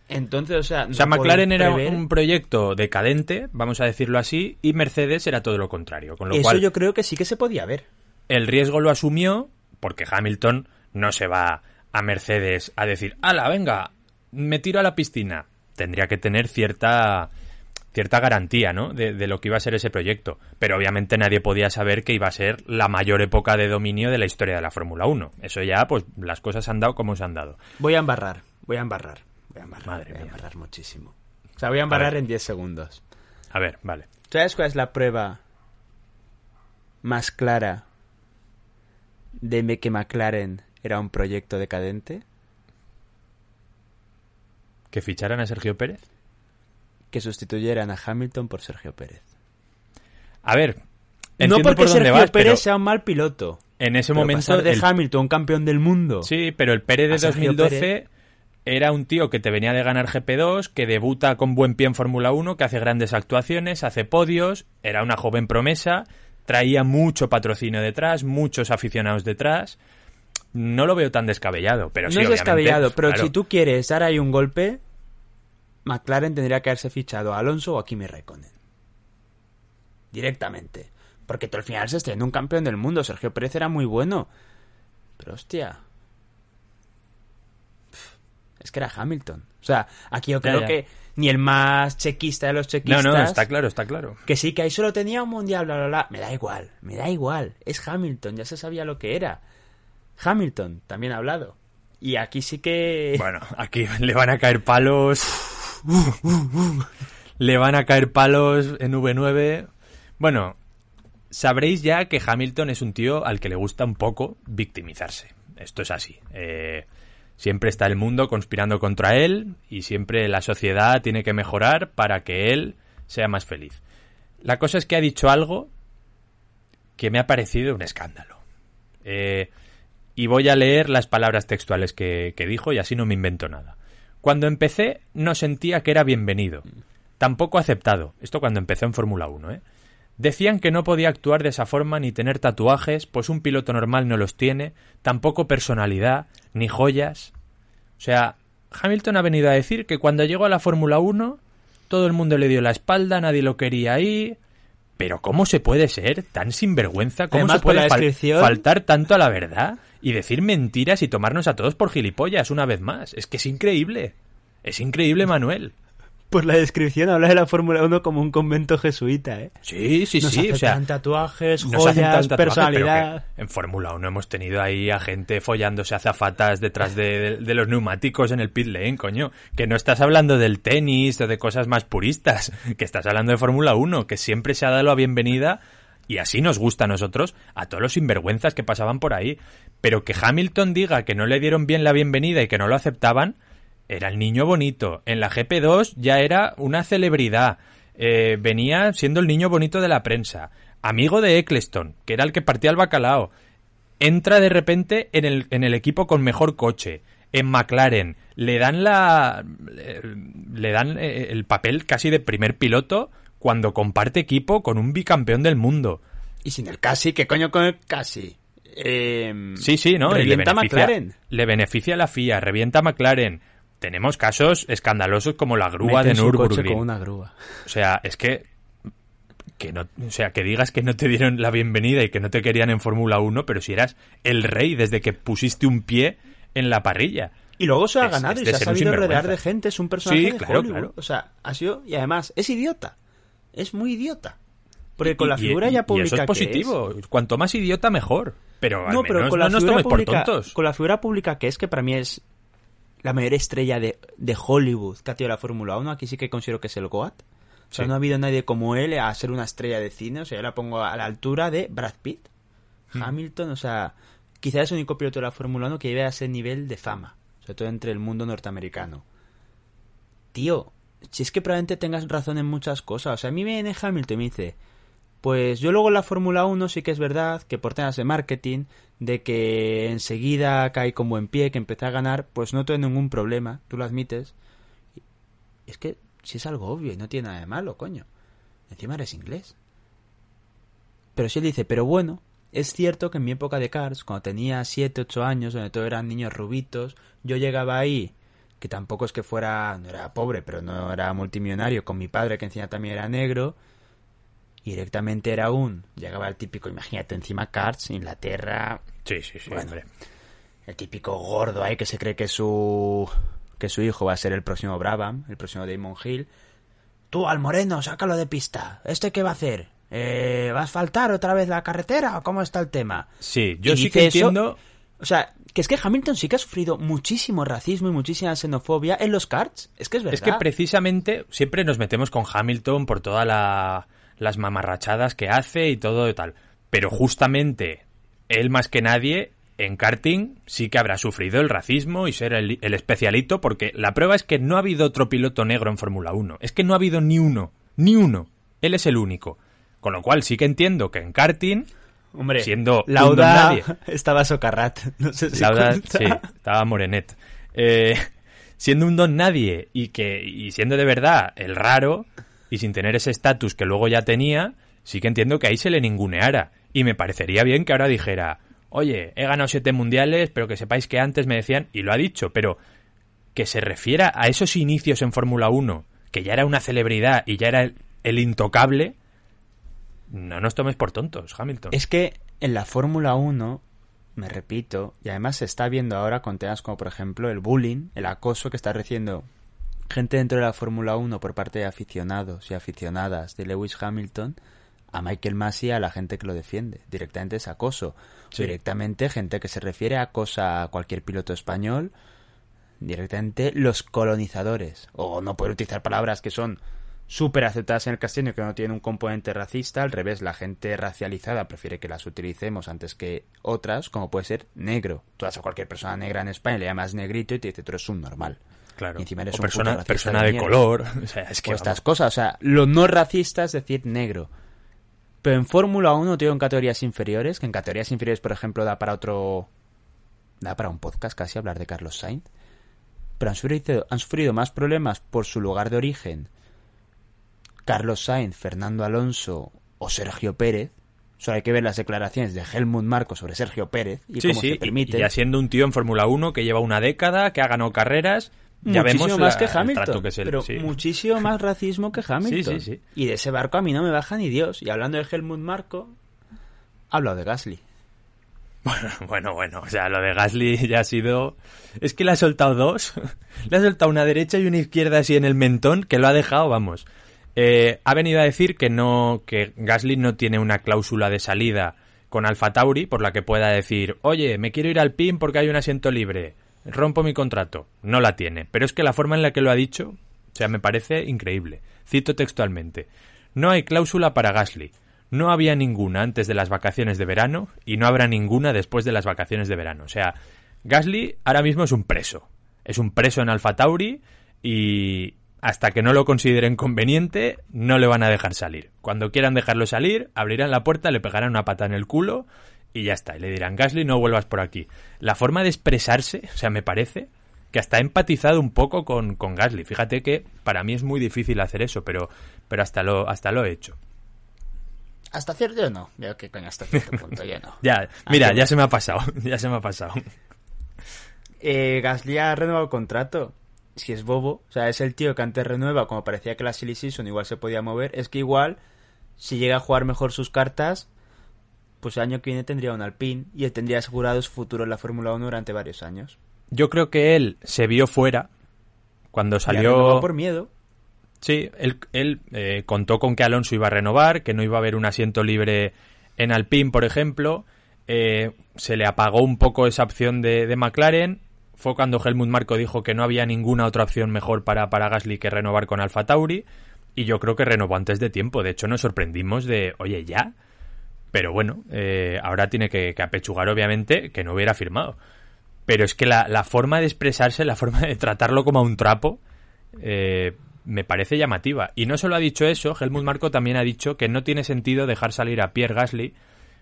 Entonces, o sea, O sea, McLaren era un proyecto decadente, vamos a decirlo así, y Mercedes era todo lo contrario. Con lo Eso cual, yo creo que sí que se podía ver. el riesgo lo asumió porque Hamilton no se va a Mercedes a decir, ala, venga, me tiro a la piscina. Tendría que tener cierta cierta garantía, ¿no? De, de lo que iba a ser ese proyecto. Pero obviamente nadie podía saber que iba a ser la mayor época de dominio de la historia de la Fórmula 1. Eso ya, pues, las cosas han dado como se han dado. Voy a embarrar, voy a embarrar, voy a embarrar, Madre voy a embarrar muchísimo. O sea, voy a embarrar en 10 segundos. A ver, vale. ¿Sabes cuál es la prueba más clara de que McLaren era un proyecto decadente? ¿Que ficharan a Sergio Pérez? Que sustituyeran a Hamilton por Sergio Pérez. A ver, no porque por Sergio vas, Pérez sea un mal piloto. en ese pero momento pasar de el- Hamilton, un campeón del mundo. Sí, pero el Pérez de A Sergio 2012 Pérez. era un tío que te venía de ganar GP2, que debuta con buen pie en Fórmula 1, que hace grandes actuaciones, hace podios, era una joven promesa, traía mucho patrocinio detrás, muchos aficionados detrás. No lo veo tan descabellado, pero no sí, es descabellado, pero claro. si tú quieres dar ahí un golpe, McLaren tendría que haberse fichado a Alonso o a Kimi Raikkonen. Directamente. Porque tú al final se está un campeón del mundo. Sergio Pérez era muy bueno. Pero hostia. Es que era Hamilton. O sea, aquí yo creo ya. que ni el más chequista de los No, chequistas. no, está claro, está claro. Que sí, que ahí solo tenía un mundial, bla, bla, bla. Me da igual, me da igual. Es Hamilton, ya se sabía lo que era. Hamilton, también ha hablado. Y aquí sí que... Bueno, aquí le van a caer palos. le van a caer palos en V9. Bueno, sabréis ya que Hamilton es un tío al que le gusta un poco victimizarse. Esto es así. Eh, siempre está el mundo conspirando contra él y siempre la sociedad tiene que mejorar para que él sea más feliz. La cosa es que ha dicho algo que me ha parecido un escándalo. Eh, y voy a leer las palabras textuales que, que dijo y así no me invento nada. Cuando empecé no sentía que era bienvenido. Tampoco aceptado. Esto cuando empezó en Fórmula 1, ¿eh? Decían que no podía actuar de esa forma ni tener tatuajes, pues un piloto normal no los tiene, tampoco personalidad, ni joyas. O sea, Hamilton ha venido a decir que cuando llegó a la Fórmula 1 todo el mundo le dio la espalda, nadie lo quería ahí. Pero ¿cómo se puede ser tan sinvergüenza? ¿Cómo Además, se puede la fal- descripción- faltar tanto a la verdad? Y decir mentiras y tomarnos a todos por gilipollas una vez más. Es que es increíble. Es increíble, Manuel. Por la descripción habla de la Fórmula 1 como un convento jesuita, ¿eh? Sí, sí, Nos sí. O sea, aceptan tatuajes, joyas, personalidad... en Fórmula 1 hemos tenido ahí a gente follándose azafatas detrás de, de- de los neumáticos en el pit lane, coño. Que no estás hablando del tenis o de cosas más puristas, que estás hablando de Fórmula 1, que siempre se ha dado la bienvenida Y así nos gusta a nosotros, a todos los sinvergüenzas que pasaban por ahí. Pero que Hamilton diga que no le dieron bien la bienvenida y que no lo aceptaban, era el niño bonito. En la GP2 ya era una celebridad. Eh, venía siendo el niño bonito de la prensa. Amigo de Eccleston, que era el que partía el bacalao. Entra de repente en el, en el equipo con mejor coche. En McLaren. Le dan la. Le dan eh, el papel casi de primer piloto cuando comparte equipo con un bicampeón del mundo. Y sin el casi, ¿qué coño con el casi? Eh, Sí, sí, ¿no? Revienta le beneficia, McLaren. Le beneficia a la FIA, revienta McLaren. Tenemos casos escandalosos como la grúa Mete de Nürburgring. con una grúa. O sea, es que que no, o sea, que digas que no te dieron la bienvenida y que no te querían en Fórmula 1, pero si eras el rey desde que pusiste un pie en la parrilla. Y luego se ha Es- ganado es y se ha sabido rodear de gente, es un personaje Sí, de claro, Hollywood. claro. O sea, ha sido, y además, es idiota. Es muy idiota. Porque Y- con la y- figura y- ya y pública eso es que positivo. Cuanto más idiota, mejor. Pero al No, pero menos con no la nos figura tomes por tontos. con la figura pública que es que para mí es la mayor estrella de, de Hollywood que ha tenido la Fórmula 1, aquí sí que considero que es el GOAT. O sea, Sí. no ha habido nadie como él a ser una estrella de cine, o sea, yo la pongo a la altura de Brad Pitt, Hmm. Hamilton, o sea, quizás es el único piloto de la Fórmula 1 que lleve a ese nivel de fama, sobre todo entre el mundo norteamericano. Tío, si es que probablemente tengas razón en muchas cosas, o sea, a mí me viene Hamilton y me dice, pues yo luego en la Fórmula 1 sí que es verdad que por temas de marketing, de que enseguida cae con buen pie, que empecé a ganar, pues no tengo ningún problema, tú lo admites. Es que si es algo obvio y no tiene nada de malo, coño. Encima eres inglés. Pero sí él dice, pero bueno, es cierto que en mi época de Cars, cuando tenía 7, 8 años, donde todos eran niños rubitos, yo llegaba ahí, que tampoco es que fuera, no era pobre, pero no era multimillonario, con mi padre que encima también era negro, y directamente era un, llegaba el típico, imagínate, encima Cars, Inglaterra, Sí, sí, sí, Bueno. hombre. el típico gordo ahí que se cree que su que su hijo va a ser el próximo Brabham, el próximo Damon Hill. Tú al moreno, sácalo de pista. ¿Este qué va a hacer? Eh, ¿Va a asfaltar otra vez la carretera o cómo está el tema? Sí, yo Y sí que eso- entiendo... O sea, que es que Hamilton sí que ha sufrido muchísimo racismo y muchísima xenofobia en los karts. Es que es verdad. Es que precisamente siempre nos metemos con Hamilton por todas la- las mamarrachadas que hace y todo y tal. Pero justamente él más que nadie en karting sí que habrá sufrido el racismo y ser el, el especialito porque la prueba es que no ha habido otro piloto negro en Fórmula 1. Es que no ha habido ni uno, ni uno. Él es el único. Con lo cual sí que entiendo que en karting, Hombre, siendo un Lauda don nadie. estaba Socarrat. No sé si Lauda, cuenta. sí, estaba Morenet. Eh, siendo un don nadie y que y siendo de verdad el raro y sin tener ese estatus que luego ya tenía, sí que entiendo que ahí se le ninguneara. Y me parecería bien que ahora dijera, oye, he ganado siete mundiales, pero que sepáis que antes me decían, y lo ha dicho, pero que se refiera a esos inicios en Fórmula 1, que ya era una celebridad y ya era el, el intocable, no nos tomes por tontos, Hamilton. Es que en la Fórmula 1, me repito, y además se está viendo ahora con temas como por ejemplo el bullying, el acoso que está recibiendo gente dentro de la Fórmula 1 por parte de aficionados y aficionadas de Lewis Hamilton a Michael Massey a la gente que lo defiende. Directamente es acoso. Sí. Directamente gente que se refiere a acosa a cualquier piloto español. Directamente los colonizadores. O no poder utilizar palabras que son súper aceptadas en el castellano que no tienen un componente racista. Al revés, la gente racializada prefiere que las utilicemos antes que otras, como puede ser negro. Tú vas a cualquier persona negra en España le llamas negrito y te dice tú eres un normal. Claro. Y encima eres o un persona, puto persona de color. O sea, es que o estas cosas. O sea, lo no racista es decir negro. Pero en Fórmula 1 tengo en categorías inferiores, que en categorías inferiores, por ejemplo, da para otro... Da para un podcast casi hablar de Carlos Sainz. Pero han sufrido, han sufrido más problemas por su lugar de origen Carlos Sainz, Fernando Alonso o Sergio Pérez. Solo hay que ver las declaraciones de Helmut Marco sobre Sergio Pérez y Sí, cómo sí, se permite. y ya siendo un tío en Fórmula 1 que lleva una década, que ha ganado carreras, ya muchísimo vemos más la- que Hamilton, que se pero sí. muchísimo más racismo que Hamilton. Sí, sí, sí. Y de ese barco a mí no me baja ni Dios. Y hablando de Helmut Marco, hablo de Gasly. Bueno, bueno, o sea, lo de Gasly ya ha sido... Es que le ha soltado dos. le ha soltado una derecha y una izquierda así en el mentón, que lo ha dejado, vamos. Eh, ha venido a decir que no, que Gasly no tiene una cláusula de salida con Alfa Tauri por la que pueda decir, oye, me quiero ir al PIN porque hay un asiento libre, rompo mi contrato. No la tiene, pero es que la forma en la que lo ha dicho, o sea, me parece increíble. Cito textualmente, no hay cláusula para Gasly. No había ninguna antes de las vacaciones de verano y no habrá ninguna después de las vacaciones de verano. O sea, Gasly ahora mismo es un preso. Es un preso en Alfa Tauri y hasta que no lo consideren conveniente no le van a dejar salir. Cuando quieran dejarlo salir, abrirán la puerta, le pegarán una pata en el culo y ya está. Y le dirán, Gasly, no vuelvas por aquí. La forma de expresarse, o sea, me parece que hasta he empatizado un poco con, con Gasly. Fíjate que para mí es muy difícil hacer eso, pero, pero hasta, lo, hasta lo he hecho. Hasta cierto no. Veo que coño, hasta cierto punto yo no. Ya, mira, ya se me ha pasado. Ya se me ha pasado. Eh, Gasly ha renovado el contrato. Si es bobo, o sea, es el tío que antes renueva, como parecía que la Silly Season igual se podía mover, es que igual, si llega a jugar mejor sus cartas, pues el año que viene tendría un Alpine y él tendría asegurado su futuro en la Fórmula 1 durante varios años. Yo creo que él se vio fuera cuando salió... por miedo. Sí, él, él, eh, contó con que Alonso iba a renovar, que no iba a haber un asiento libre en Alpine, por ejemplo. Eh, se le apagó un poco esa opción de, de McLaren. Fue cuando Helmut Marko dijo que no había ninguna otra opción mejor para, para Gasly que renovar con Alfa Tauri. Y yo creo que renovó antes de tiempo. De hecho, nos sorprendimos de, oye, ya. Pero bueno, eh, ahora tiene que, que apechugar, obviamente, que no hubiera firmado. Pero es que la, la forma de expresarse, la forma de tratarlo como a un trapo, eh, me parece llamativa. Y no solo ha dicho eso, Helmut Marko también ha dicho que no tiene sentido dejar salir a Pierre Gasly,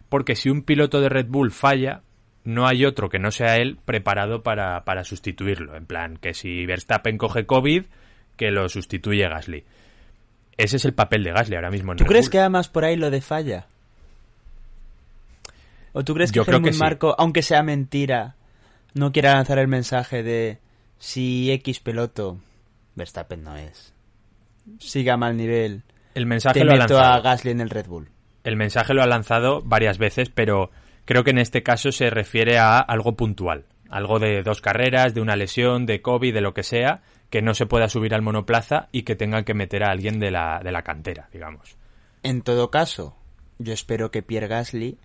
porque si un piloto de Red Bull falla, no hay otro que no sea él preparado para, para sustituirlo. En plan, que si Verstappen coge COVID, que lo sustituye Gasly. Ese es el papel de Gasly ahora mismo en ¿Tú Red crees Bull. que va más por ahí lo de falla? ¿O tú crees que Yo creo Helmut que sí. Marko, aunque sea mentira, no quiera lanzar el mensaje de si X piloto, Verstappen no es, siga a mal nivel, El mensaje te lo meto a. Gasly en el Red Bull? El mensaje lo ha lanzado varias veces, pero creo que en este caso se refiere a algo puntual. Algo de dos carreras, de una lesión, de COVID, de lo que sea, que no se pueda subir al monoplaza y que tengan que meter a alguien de la, de la cantera, digamos. En todo caso, yo espero que Pierre Gasly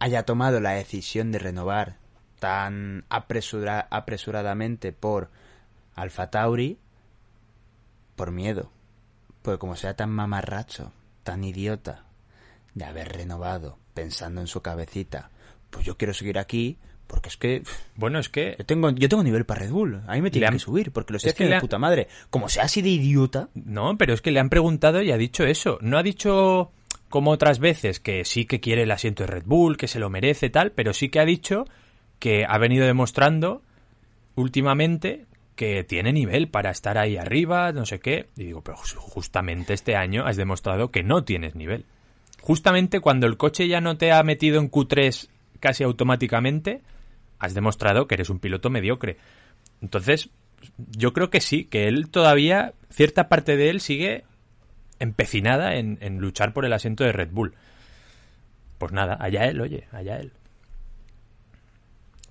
haya tomado la decisión de renovar tan apresura- apresuradamente por Alfa Tauri por miedo. Porque como sea tan mamarracho, tan idiota de haber renovado pensando en su cabecita, pues yo quiero seguir aquí porque es que Bueno, es que yo tengo, yo tengo nivel para Red Bull. A mí me tiene han- que subir porque lo es sé que que de puta madre. Como sea así de idiota, No, pero es que le han preguntado y ha dicho eso. No ha dicho como otras veces que sí que quiere el asiento de Red Bull, que se lo merece tal, pero sí que ha dicho que ha venido demostrando últimamente que tiene nivel para estar ahí arriba, no sé qué. Y digo, pero ju- justamente este año has demostrado que no tienes nivel. Justamente cuando el coche ya no te ha metido en Q3 casi automáticamente, has demostrado que eres un piloto mediocre. Entonces, yo creo que sí, que él todavía, cierta parte de él sigue empecinada en, en luchar por el asiento de Red Bull. Pues nada, allá él, oye, allá él.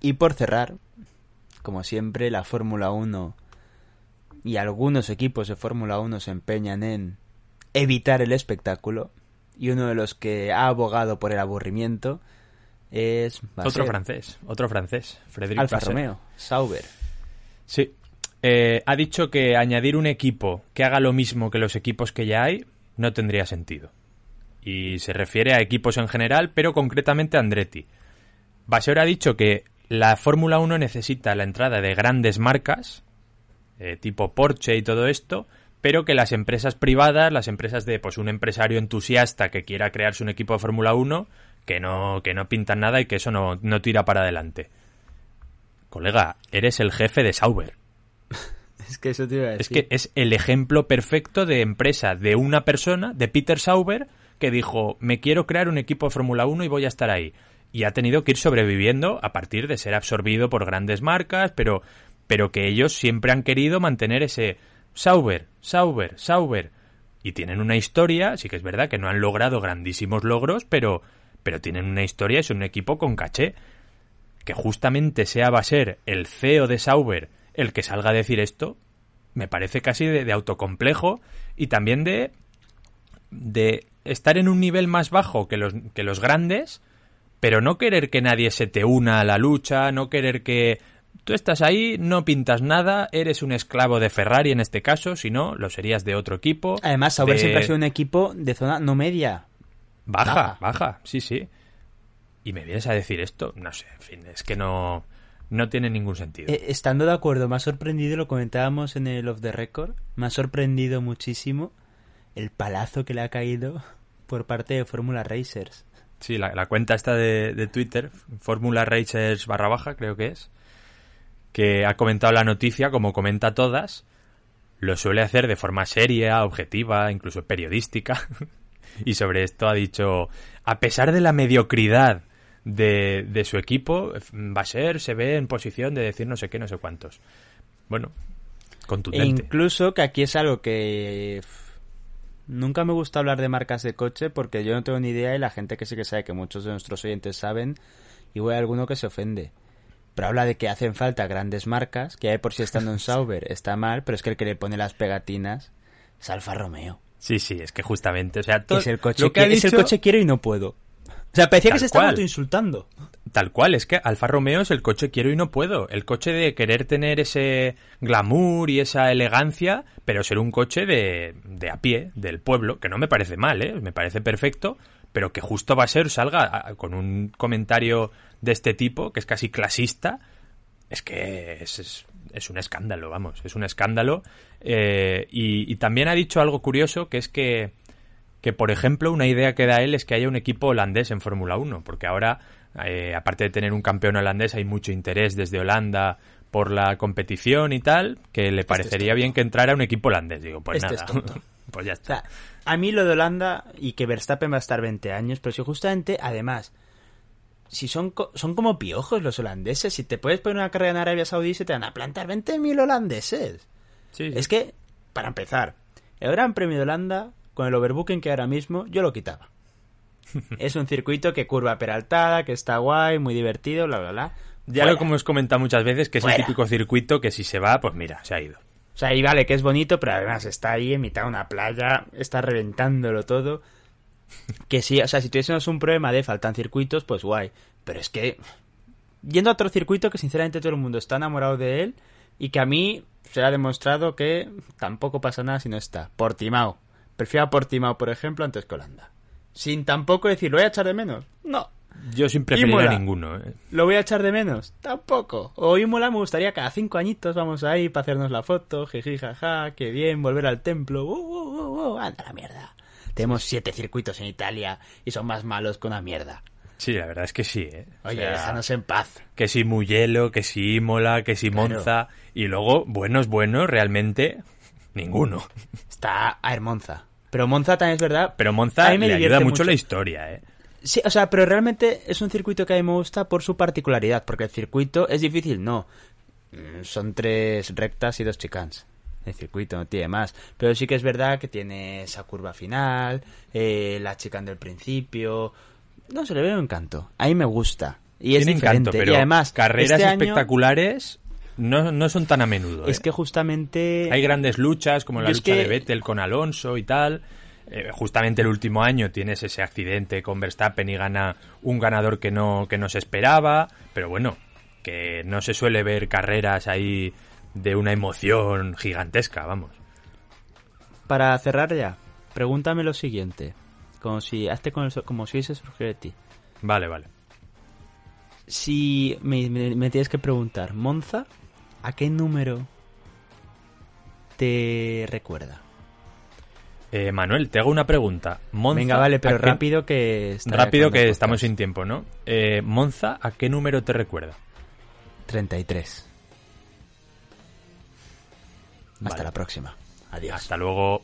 Y por cerrar, como siempre, la Fórmula 1 y algunos equipos de Fórmula 1 se empeñan en evitar el espectáculo. Y uno de los que ha abogado por el aburrimiento es Otro francés, otro francés, Frederic Alfa. Romeo, Sauber. Sí. Eh, ha dicho que añadir un equipo que haga lo mismo que los equipos que ya hay no tendría sentido. Y se refiere a equipos en general, pero concretamente a Andretti. Vasseur ha dicho que la Fórmula 1 necesita la entrada de grandes marcas, eh, tipo Porsche y todo esto, pero que las empresas privadas, las empresas de pues un empresario entusiasta que quiera crearse un equipo de Fórmula 1, que no, que no pintan nada y que eso no, no tira para adelante. Colega, eres el jefe de Sauber. Es que eso te iba a Es decir. que es el ejemplo perfecto de empresa de una persona, de Peter Sauber, que dijo, me quiero crear un equipo de Fórmula 1 y voy a estar ahí. Y ha tenido que ir sobreviviendo a partir de ser absorbido por grandes marcas, pero, pero que ellos siempre han querido mantener ese Sauber, Sauber, Sauber. Y tienen una historia, sí que es verdad que no han logrado grandísimos logros, pero, pero tienen una historia, es un equipo con caché. Que justamente sea va a ser el CEO de Sauber el que salga a decir esto, me parece casi de, de autocomplejo y también de, de estar en un nivel más bajo que los, que los grandes, pero no querer que nadie se te una a la lucha, no querer que tú estás ahí, no pintas nada, eres un esclavo de Ferrari en este caso, si no, lo serías de otro equipo. Además, Sauber de- siempre ha sido un equipo de zona no media. Baja, Baja. baja, sí, sí. Y me vienes a decir esto, no sé, en fin, es que no, no tiene ningún sentido. Eh, estando de acuerdo, me ha sorprendido, lo comentábamos en el Off the Record, me ha sorprendido muchísimo el palazo que le ha caído por parte de Fórmula Racers. Sí, la, la cuenta esta de, de Twitter, Fórmula Racers barra baja, creo que es, que ha comentado la noticia, como comenta todas, lo suele hacer de forma seria, objetiva, incluso periodística. y sobre esto ha dicho, a pesar de la mediocridad de, de su equipo, va a ser, se ve en posición de decir no sé qué, no sé cuántos. Bueno, E contundente. incluso que aquí es algo que nunca me gusta hablar de marcas de coche porque yo no tengo ni idea y la gente que sí que sabe que muchos de nuestros oyentes saben y hay alguno que se ofende. Pero habla de que hacen falta grandes marcas, que hay por si estando en Sauber está mal, pero es que el que le pone las pegatinas es Alfa Romeo. Sí, sí, es que justamente, o sea, todo es el coche lo que ha es el coche quiero y no puedo. O sea, parecía Tal que se estaba cual. insultando. Tal cual, es que Alfa Romeo es el coche quiero y no puedo. El coche de querer tener ese glamour y esa elegancia, pero ser un coche de, de a pie, del pueblo, que no me parece mal, ¿eh? me parece perfecto, pero que justo va a ser, salga con un comentario de este tipo, que es casi clasista, es que es, es- es un escándalo, vamos, es un escándalo. Eh, y, y también ha dicho algo curioso, que es que que, por ejemplo, una idea que da él es que haya un equipo holandés en Fórmula 1, porque ahora, eh, aparte de tener un campeón holandés, hay mucho interés desde Holanda por la competición y tal, que le parecería bien que entrara un equipo holandés. Digo, pues Este nada, es tonto. pues ya O está. sea, a mí lo de Holanda y que Verstappen va a estar 20 años, pero si justamente, además, si son, co- son como piojos los holandeses, si te puedes poner una carrera en Arabia Saudí se te van a plantar 20.000 holandeses. Sí, sí. Es que, para empezar, el Gran Premio de Holanda, con el overbooking que ahora mismo, yo lo quitaba. es un circuito que curva peraltada, que está guay, muy divertido, bla, bla, bla. ya Fuera. lo hemos comentado muchas veces, que es Fuera. el típico circuito que si se va, pues mira, se ha ido. O sea, y vale que es bonito, pero además está ahí en mitad de una playa, está reventándolo todo. Que sí, o sea, si tuviésemos un problema de faltan circuitos, pues guay. Pero es que, yendo a otro circuito que sinceramente todo el mundo está enamorado de él y que a mí se ha demostrado que tampoco pasa nada si no está. Portimao. Prefiero a Portimao, por ejemplo, antes que Holanda. Sin tampoco decir, ¿lo voy a echar de menos? No. Yo sin preferir a ninguno. ¿eh? ¿Lo voy a echar de menos? Tampoco. O Imola me gustaría cada cinco añitos vamos ahí para hacernos la foto, jiji, jaja, qué bien, volver al templo. Uh, uh, uh, anda la mierda. Tenemos siete circuitos en Italia y son más malos que una mierda. Sí, la verdad es que sí. ¿eh? O Oye, sea, déjanos en paz. que si Mugello, que si Imola, que si Claro. Monza, y luego, buenos, buenos, realmente, ninguno. Está a Monza. Pero Monza también es verdad. Pero Monza a mí me le ayuda mucho, la historia, ¿eh? Sí, o sea, pero realmente es un circuito que a mí me gusta por su particularidad, porque el circuito es difícil, no. Mm, Son tres rectas y dos chicanes. El circuito no tiene más. Pero sí que es verdad que tiene esa curva final, eh, la chicane del principio. No se le ve un encanto. A mí me gusta. Y es diferente. encanto, pero y además, carreras este espectaculares no, no son tan a menudo. Es ¿eh? que justamente. Hay grandes luchas, como la lucha que- de Vettel con Alonso y tal. Eh, justamente el último año tienes ese accidente con Verstappen y gana un ganador que no, que no se esperaba. Pero bueno, que no se suele ver carreras ahí de una emoción gigantesca, vamos. Para cerrar ya, pregúntame lo siguiente. Como si. Hazte con el so- como si hubiese surgido de ti. Vale, vale. Si me, me- me tienes que preguntar, Monza, ¿a qué número te recuerda? Eh, Manuel, te hago una pregunta. Monza, Venga, vale, pero ¿a qué- rápido que Rápido que estamos sin tiempo, ¿no? Eh, Monza, ¿a qué número te recuerda? 33. Hasta Vale. la próxima. Adiós. Hasta luego.